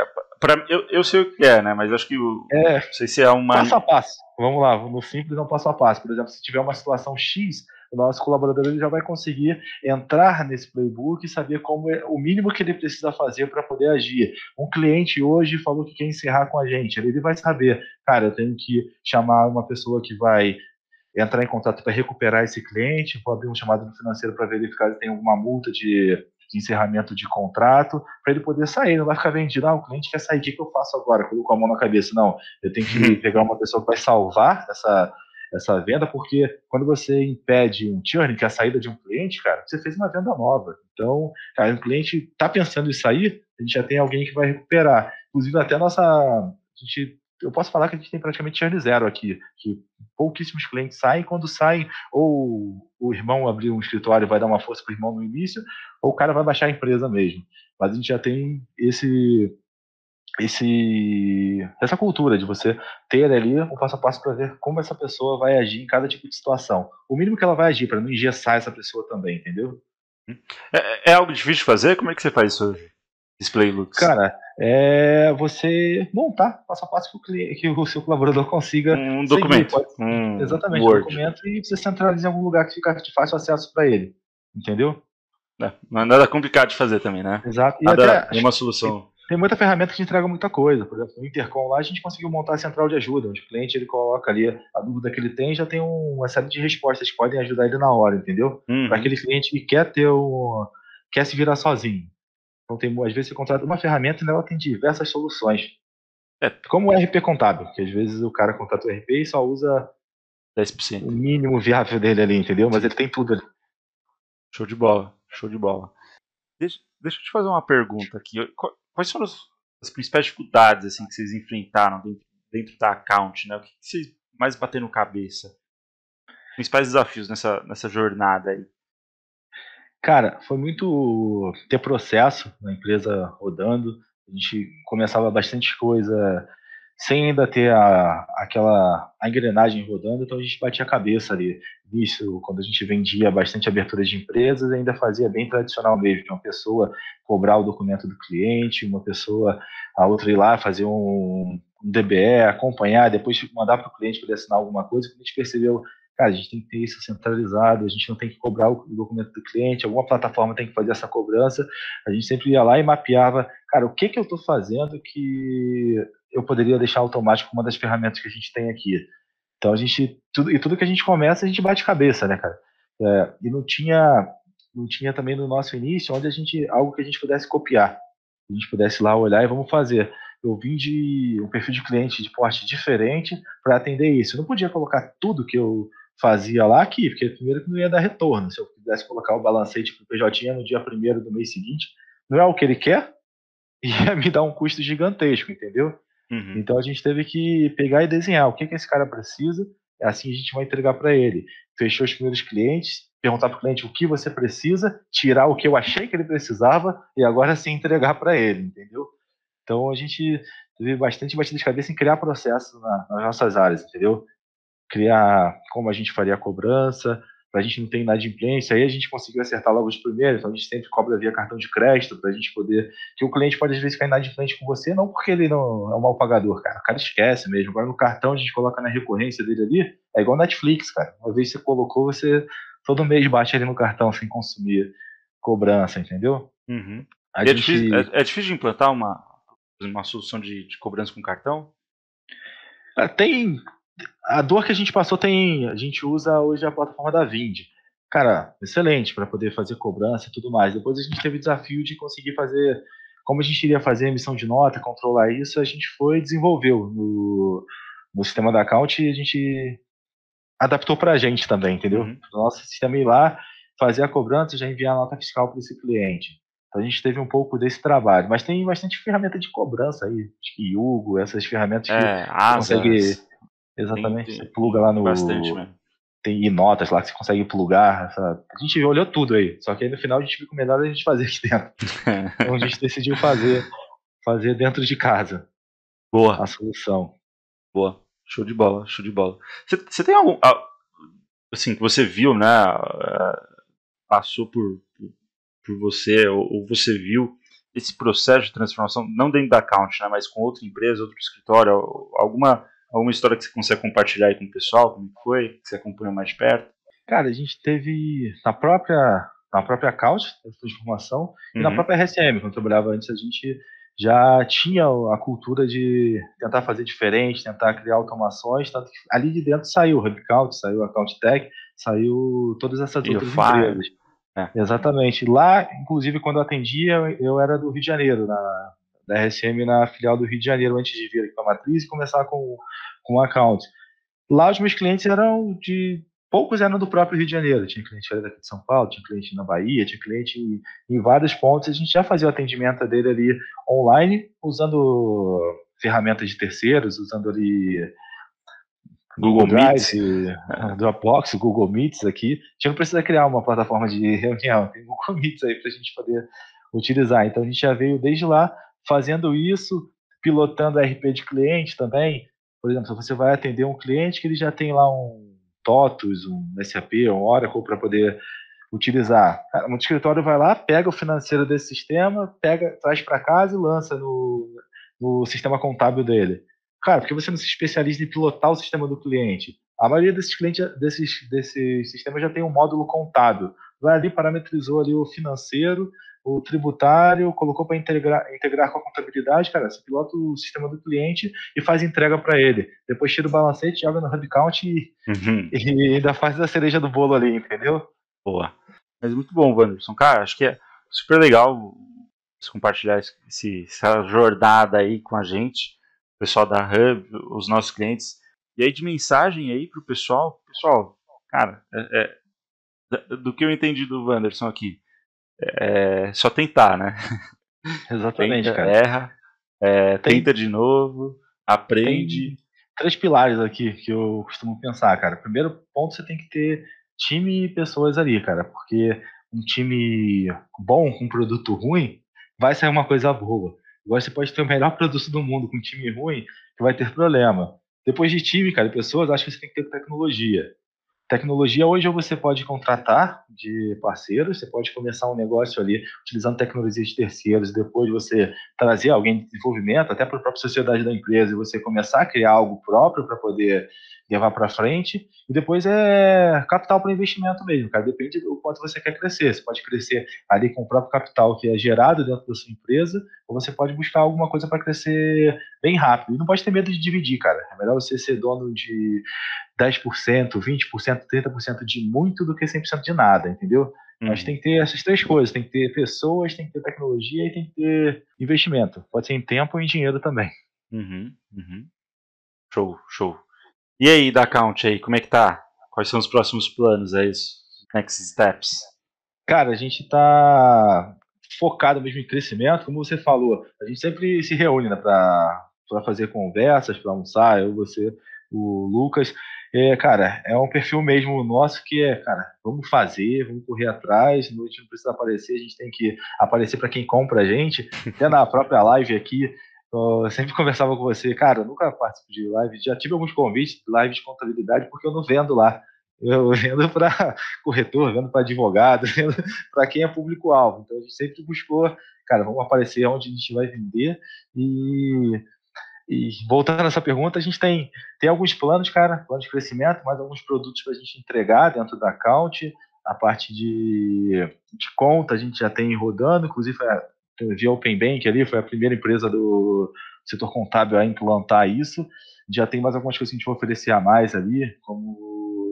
É, pra, eu, eu sei o que é, né? Mas acho que. O, é, não sei se é uma. Passo a passo. Vamos lá, no simples é um passo a passo. Por exemplo, se tiver uma situação X, o nosso colaborador ele já vai conseguir entrar nesse playbook e saber como é o mínimo que ele precisa fazer para poder agir. Um cliente hoje falou que quer encerrar com a gente, ele vai saber, cara, eu tenho que chamar uma pessoa que vai entrar em contato para recuperar esse cliente, vou abrir um chamado no financeiro para verificar se tem alguma multa de, de encerramento de contrato, para ele poder sair, não vai ficar vendido, ah, o cliente quer sair, o que, que eu faço agora? Colocou a mão na cabeça. Não, eu tenho que uhum. pegar uma pessoa que vai salvar essa, essa venda, porque quando você impede um churn, que é a saída de um cliente, cara, você fez uma venda nova. Então, cara, o cliente está pensando em sair, a gente já tem alguém que vai recuperar. Inclusive, até a nossa. A gente eu posso falar que a gente tem praticamente churn zero aqui, que pouquíssimos clientes saem, quando saem, ou o irmão abrir um escritório vai dar uma força para o irmão no início, ou o cara vai baixar a empresa mesmo. Mas a gente já tem esse, esse, essa cultura de você ter ali um passo a passo para ver como essa pessoa vai agir em cada tipo de situação. O mínimo que ela vai agir, para não engessar essa pessoa também, entendeu? É, é, algo difícil de fazer? Como é que você faz isso hoje? Display looks. Cara, é você montar passo a passo que o, cliente, que o seu colaborador consiga. Um documento. Um exatamente, Word. um documento e você centraliza em algum lugar que fica de fácil acesso para ele. Entendeu? É, não é nada complicado de fazer também, né? Exato. E nada, até, uma solução. Tem, tem, muita ferramenta que entrega muita coisa. Por exemplo, no Intercom lá a gente conseguiu montar a central de ajuda, onde o cliente ele coloca ali a dúvida que ele tem já tem uma série de respostas que podem ajudar ele na hora, entendeu? Uhum. Para aquele cliente que quer ter um, quer se virar sozinho. Então, tem, às vezes você contrata uma ferramenta e nela tem diversas soluções. É. Como o RP contábil, que às vezes o cara contrata o RP e só usa 10%. o mínimo viável dele ali, entendeu? Mas ele tem tudo ali. Show de bola, show de bola. Deixa, deixa eu te fazer uma pergunta aqui. Quais foram as, as principais dificuldades assim, que vocês enfrentaram dentro, dentro da account? Né? O que, que vocês mais bateram cabeça? Principais desafios nessa, nessa jornada aí? Cara, foi muito ter processo na empresa rodando. A gente começava bastante coisa sem ainda ter a, aquela a engrenagem rodando, então a gente batia a cabeça ali. Isso, quando a gente vendia bastante abertura de empresas, ainda fazia bem tradicional mesmo, uma pessoa cobrar o documento do cliente, uma pessoa, a outra ir lá fazer um, um DBE, acompanhar, depois mandar para o cliente para ele assinar alguma coisa, a gente percebeu cara, a gente tem que ter isso centralizado, a gente não tem que cobrar o documento do cliente, alguma plataforma tem que fazer essa cobrança. A gente sempre ia lá e mapeava, cara, o que que eu estou fazendo que eu poderia deixar automático uma das ferramentas que a gente tem aqui. Então a gente, tudo, e tudo que a gente começa, a gente bate cabeça, né, cara? É, e não tinha, não tinha também no nosso início onde a gente, algo que a gente pudesse copiar. A gente pudesse lá olhar e vamos fazer eu vim de um perfil de cliente de porte diferente para atender isso. Eu não podia colocar tudo que eu fazia lá aqui, porque primeiro que não ia dar retorno. Se eu quisesse colocar o balancete para o PJ no dia primeiro do mês seguinte, não é o que ele quer, ia me dar um custo gigantesco, entendeu? Uhum. Então a gente teve que pegar e desenhar o que, que esse cara precisa, é assim a gente vai entregar para ele. Fechou os primeiros clientes, perguntar para o cliente o que você precisa, tirar o que eu achei que ele precisava e agora sim entregar para ele, entendeu? Então a gente teve bastante batida de cabeça em criar processos na, nas nossas áreas, entendeu? Criar como a gente faria a cobrança, para a gente não ter inadimplência, aí a gente conseguiu acertar logo os primeiros, então a gente sempre cobra via cartão de crédito, para a gente poder, que o cliente pode às vezes ficar inadimplente com você, não porque ele não é um mal pagador, cara, o cara esquece mesmo, agora no cartão a gente coloca na recorrência dele ali, é igual Netflix, cara, uma vez você colocou, você todo mês bate ali no cartão sem consumir cobrança, entendeu? Uhum. É, gente... difícil, é, é, difícil de implantar uma, uma solução de, de cobrança com cartão? É, tem, a dor que a gente passou tem. A gente usa hoje a plataforma da Vind. Cara, excelente para poder fazer cobrança e tudo mais. Depois a gente teve o desafio de conseguir fazer como a gente iria fazer a emissão de nota, controlar isso, a gente foi desenvolveu no, no sistema da account e a gente adaptou para a gente também, entendeu? Uhum. O nosso sistema ir lá, fazer a cobrança e já enviar a nota fiscal para esse cliente. Então a gente teve um pouco desse trabalho. Mas tem bastante ferramenta de cobrança aí, acho que Yugo, essas ferramentas que é, você consegue. Exatamente, tem, você pluga lá no. Bastante mesmo. Tem notas lá que você consegue plugar. Essa... A gente olhou tudo aí. Só que aí no final a gente o melhor a gente fazer aqui dentro. então a gente decidiu fazer, fazer dentro de casa. Boa. A solução. Boa. Show de bola, show de bola. Você, tem algum. Assim, que você viu, né? Passou por, por você, ou, ou, você viu esse processo de transformação, não dentro da account, né, mas com outra empresa, outro escritório, alguma, alguma história que você consegue compartilhar aí com o pessoal, como foi, que você acompanha mais perto? Cara, a gente teve na própria na própria a transformação, uhum. e na uhum. própria RSM, quando eu trabalhava antes, a gente já tinha a cultura de tentar fazer diferente, tentar criar automações, tanto que ali de dentro saiu o HubCount, saiu a Account Tech, saiu todas essas e outras empresas. É. Exatamente. Lá, inclusive, quando eu atendia, eu era do Rio de Janeiro, na, da RSM na filial do Rio de Janeiro, antes de vir aqui para a matriz e começar com, com o account. Lá os meus clientes eram de. Poucos eram do próprio Rio de Janeiro. Tinha cliente daqui de São Paulo, tinha cliente na Bahia, tinha cliente em, em vários pontos. A gente já fazia o atendimento dele ali online, usando ferramentas de terceiros, usando ali Google Meets, Dropbox, Google Meets aqui. A gente não precisa criar uma plataforma de reunião, tem Google Meets aí para a gente poder utilizar. Então a gente já veio desde lá fazendo isso, pilotando RP de cliente também. Por exemplo, você vai atender um cliente que ele já tem lá um TOTUS, um SAP, um Oracle para poder utilizar. Um escritório vai lá, pega o financeiro desse sistema, pega, traz para casa e lança no, no sistema contábil dele. Cara, porque você não se especializa em pilotar o sistema do cliente? A maioria desses clientes, desses, desses sistemas já tem um módulo contábil. Vai ali, parametrizou ali o financeiro, o tributário, colocou para integrar, integrar com a contabilidade, cara, você pilota o sistema do cliente e faz entrega para ele. Depois tira o balancete, joga no HubCount e, uhum. e ainda faz a cereja do bolo ali, entendeu? Boa. Mas muito bom, Wanderson. Cara, acho que é super legal compartilhar esse, essa jornada aí com a gente pessoal da Hub, os nossos clientes. E aí de mensagem aí pro pessoal, pessoal, cara, é, é, do que eu entendi do Wanderson aqui, é só tentar, né? Exatamente, tenta, cara. Erra, é, tenta de novo, aprende. Tem três pilares aqui que eu costumo pensar, cara. Primeiro ponto, você tem que ter time e pessoas ali, cara, porque um time bom com um produto ruim vai sair uma coisa boa. Agora você pode ter o melhor produto do mundo com um time ruim, que vai ter problema. Depois de time, cara, pessoas, acho que você tem que ter tecnologia. Tecnologia hoje você pode contratar de parceiros, você pode começar um negócio ali utilizando tecnologia de terceiros, depois você trazer alguém de desenvolvimento, até para a própria sociedade da empresa, e você começar a criar algo próprio para poder levar para frente. E depois é capital para investimento mesmo, cara. Depende do quanto você quer crescer. Você pode crescer ali com o próprio capital que é gerado dentro da sua empresa, ou você pode buscar alguma coisa para crescer bem rápido. E não pode ter medo de dividir, cara. É melhor você ser dono de 10%, 20%, 30% de muito do que 100% de nada, entendeu? Uhum. Mas tem que ter essas três coisas: tem que ter pessoas, tem que ter tecnologia e tem que ter investimento. Pode ser em tempo e em dinheiro também. Uhum, uhum. Show, show. E aí, da account aí, como é que tá? Quais são os próximos planos aí, os next steps? Cara, a gente tá focado mesmo em crescimento, como você falou. A gente sempre se reúne né, para fazer conversas, para almoçar, eu, você, o Lucas. É, cara, é um perfil mesmo nosso que é, cara, vamos fazer, vamos correr atrás, a gente não precisa aparecer, a gente tem que aparecer para quem compra a gente. Até na própria live aqui, eu sempre conversava com você, cara, eu nunca participo de live, já tive alguns convites de live de contabilidade, porque eu não vendo lá. Eu vendo para corretor, vendo para advogado, vendo para quem é público-alvo. Então a gente sempre buscou, cara, vamos aparecer onde a gente vai vender. E, e voltando nessa pergunta, a gente tem, tem alguns planos, cara, planos de crescimento, mais alguns produtos para a gente entregar dentro da account. A parte de, de conta a gente já tem rodando, inclusive via Open Bank ali, foi a primeira empresa do setor contábil a implantar isso. Já tem mais algumas coisas que a gente vai oferecer a mais ali, como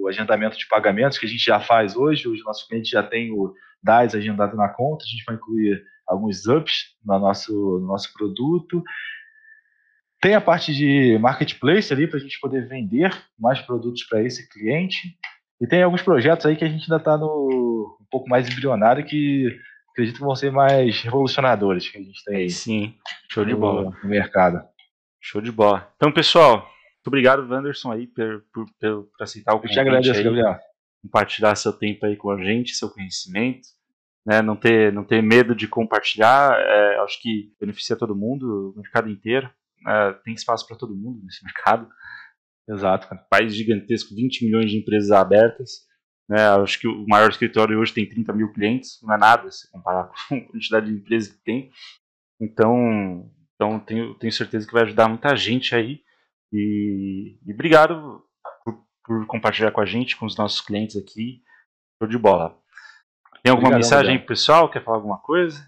o agendamento de pagamentos que a gente já faz hoje. Os nossos clientes já têm o DAS agendado na conta. A gente vai incluir alguns ups no nosso, no nosso produto. Tem a parte de marketplace ali para a gente poder vender mais produtos para esse cliente. E tem alguns projetos aí que a gente ainda está um pouco mais embrionário que acredito que vão ser mais revolucionadores que a gente tem aí. Sim, show de bola. No mercado. Show de bola. Então, pessoal, muito obrigado, Wanderson, aí, por, por, por, por aceitar o convite. Eu te agradeço, aí, Gabriel. Compartilhar seu tempo aí com a gente, seu conhecimento. Né, não, ter, não ter medo de compartilhar, é, acho que beneficia todo mundo, o mercado inteiro. É, tem espaço para todo mundo nesse mercado. Exato, cara. País gigantesco, 20 milhões de empresas abertas. Né, acho que o maior escritório hoje tem 30 mil clientes, não é nada se comparar com a quantidade de empresas que tem. Então, então tenho, tenho certeza que vai ajudar muita gente aí. E, e obrigado por, por, compartilhar com a gente, com os nossos clientes aqui. Show de bola. Tem alguma Obrigadão, mensagem aí, pessoal? Quer falar alguma coisa?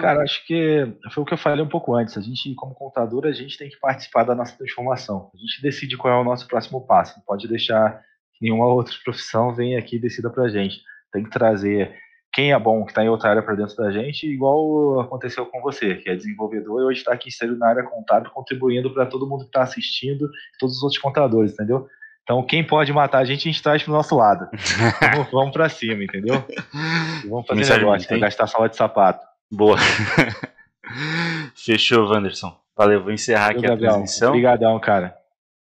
Cara, acho que foi o que eu falei um pouco antes. A gente, como contador, a gente tem que participar da nossa transformação. A gente decide qual é o nosso próximo passo. Pode deixar nenhuma outra profissão venha aqui e decida pra gente. Tem que trazer quem é bom, que está em outra área para dentro da gente, igual aconteceu com você, que é desenvolvedor e hoje está aqui sendo na área contábil, contribuindo para todo mundo que está assistindo, todos os outros contadores, entendeu? Então, quem pode matar a gente, a gente traz pro nosso lado. vamos vamos para cima, entendeu? E vamos fazer Mensagem negócio, para gastar sala de sapato. Boa. Fechou, Wanderson. Valeu, vou encerrar aqui a Gabriel. transmissão. Obrigadão, cara.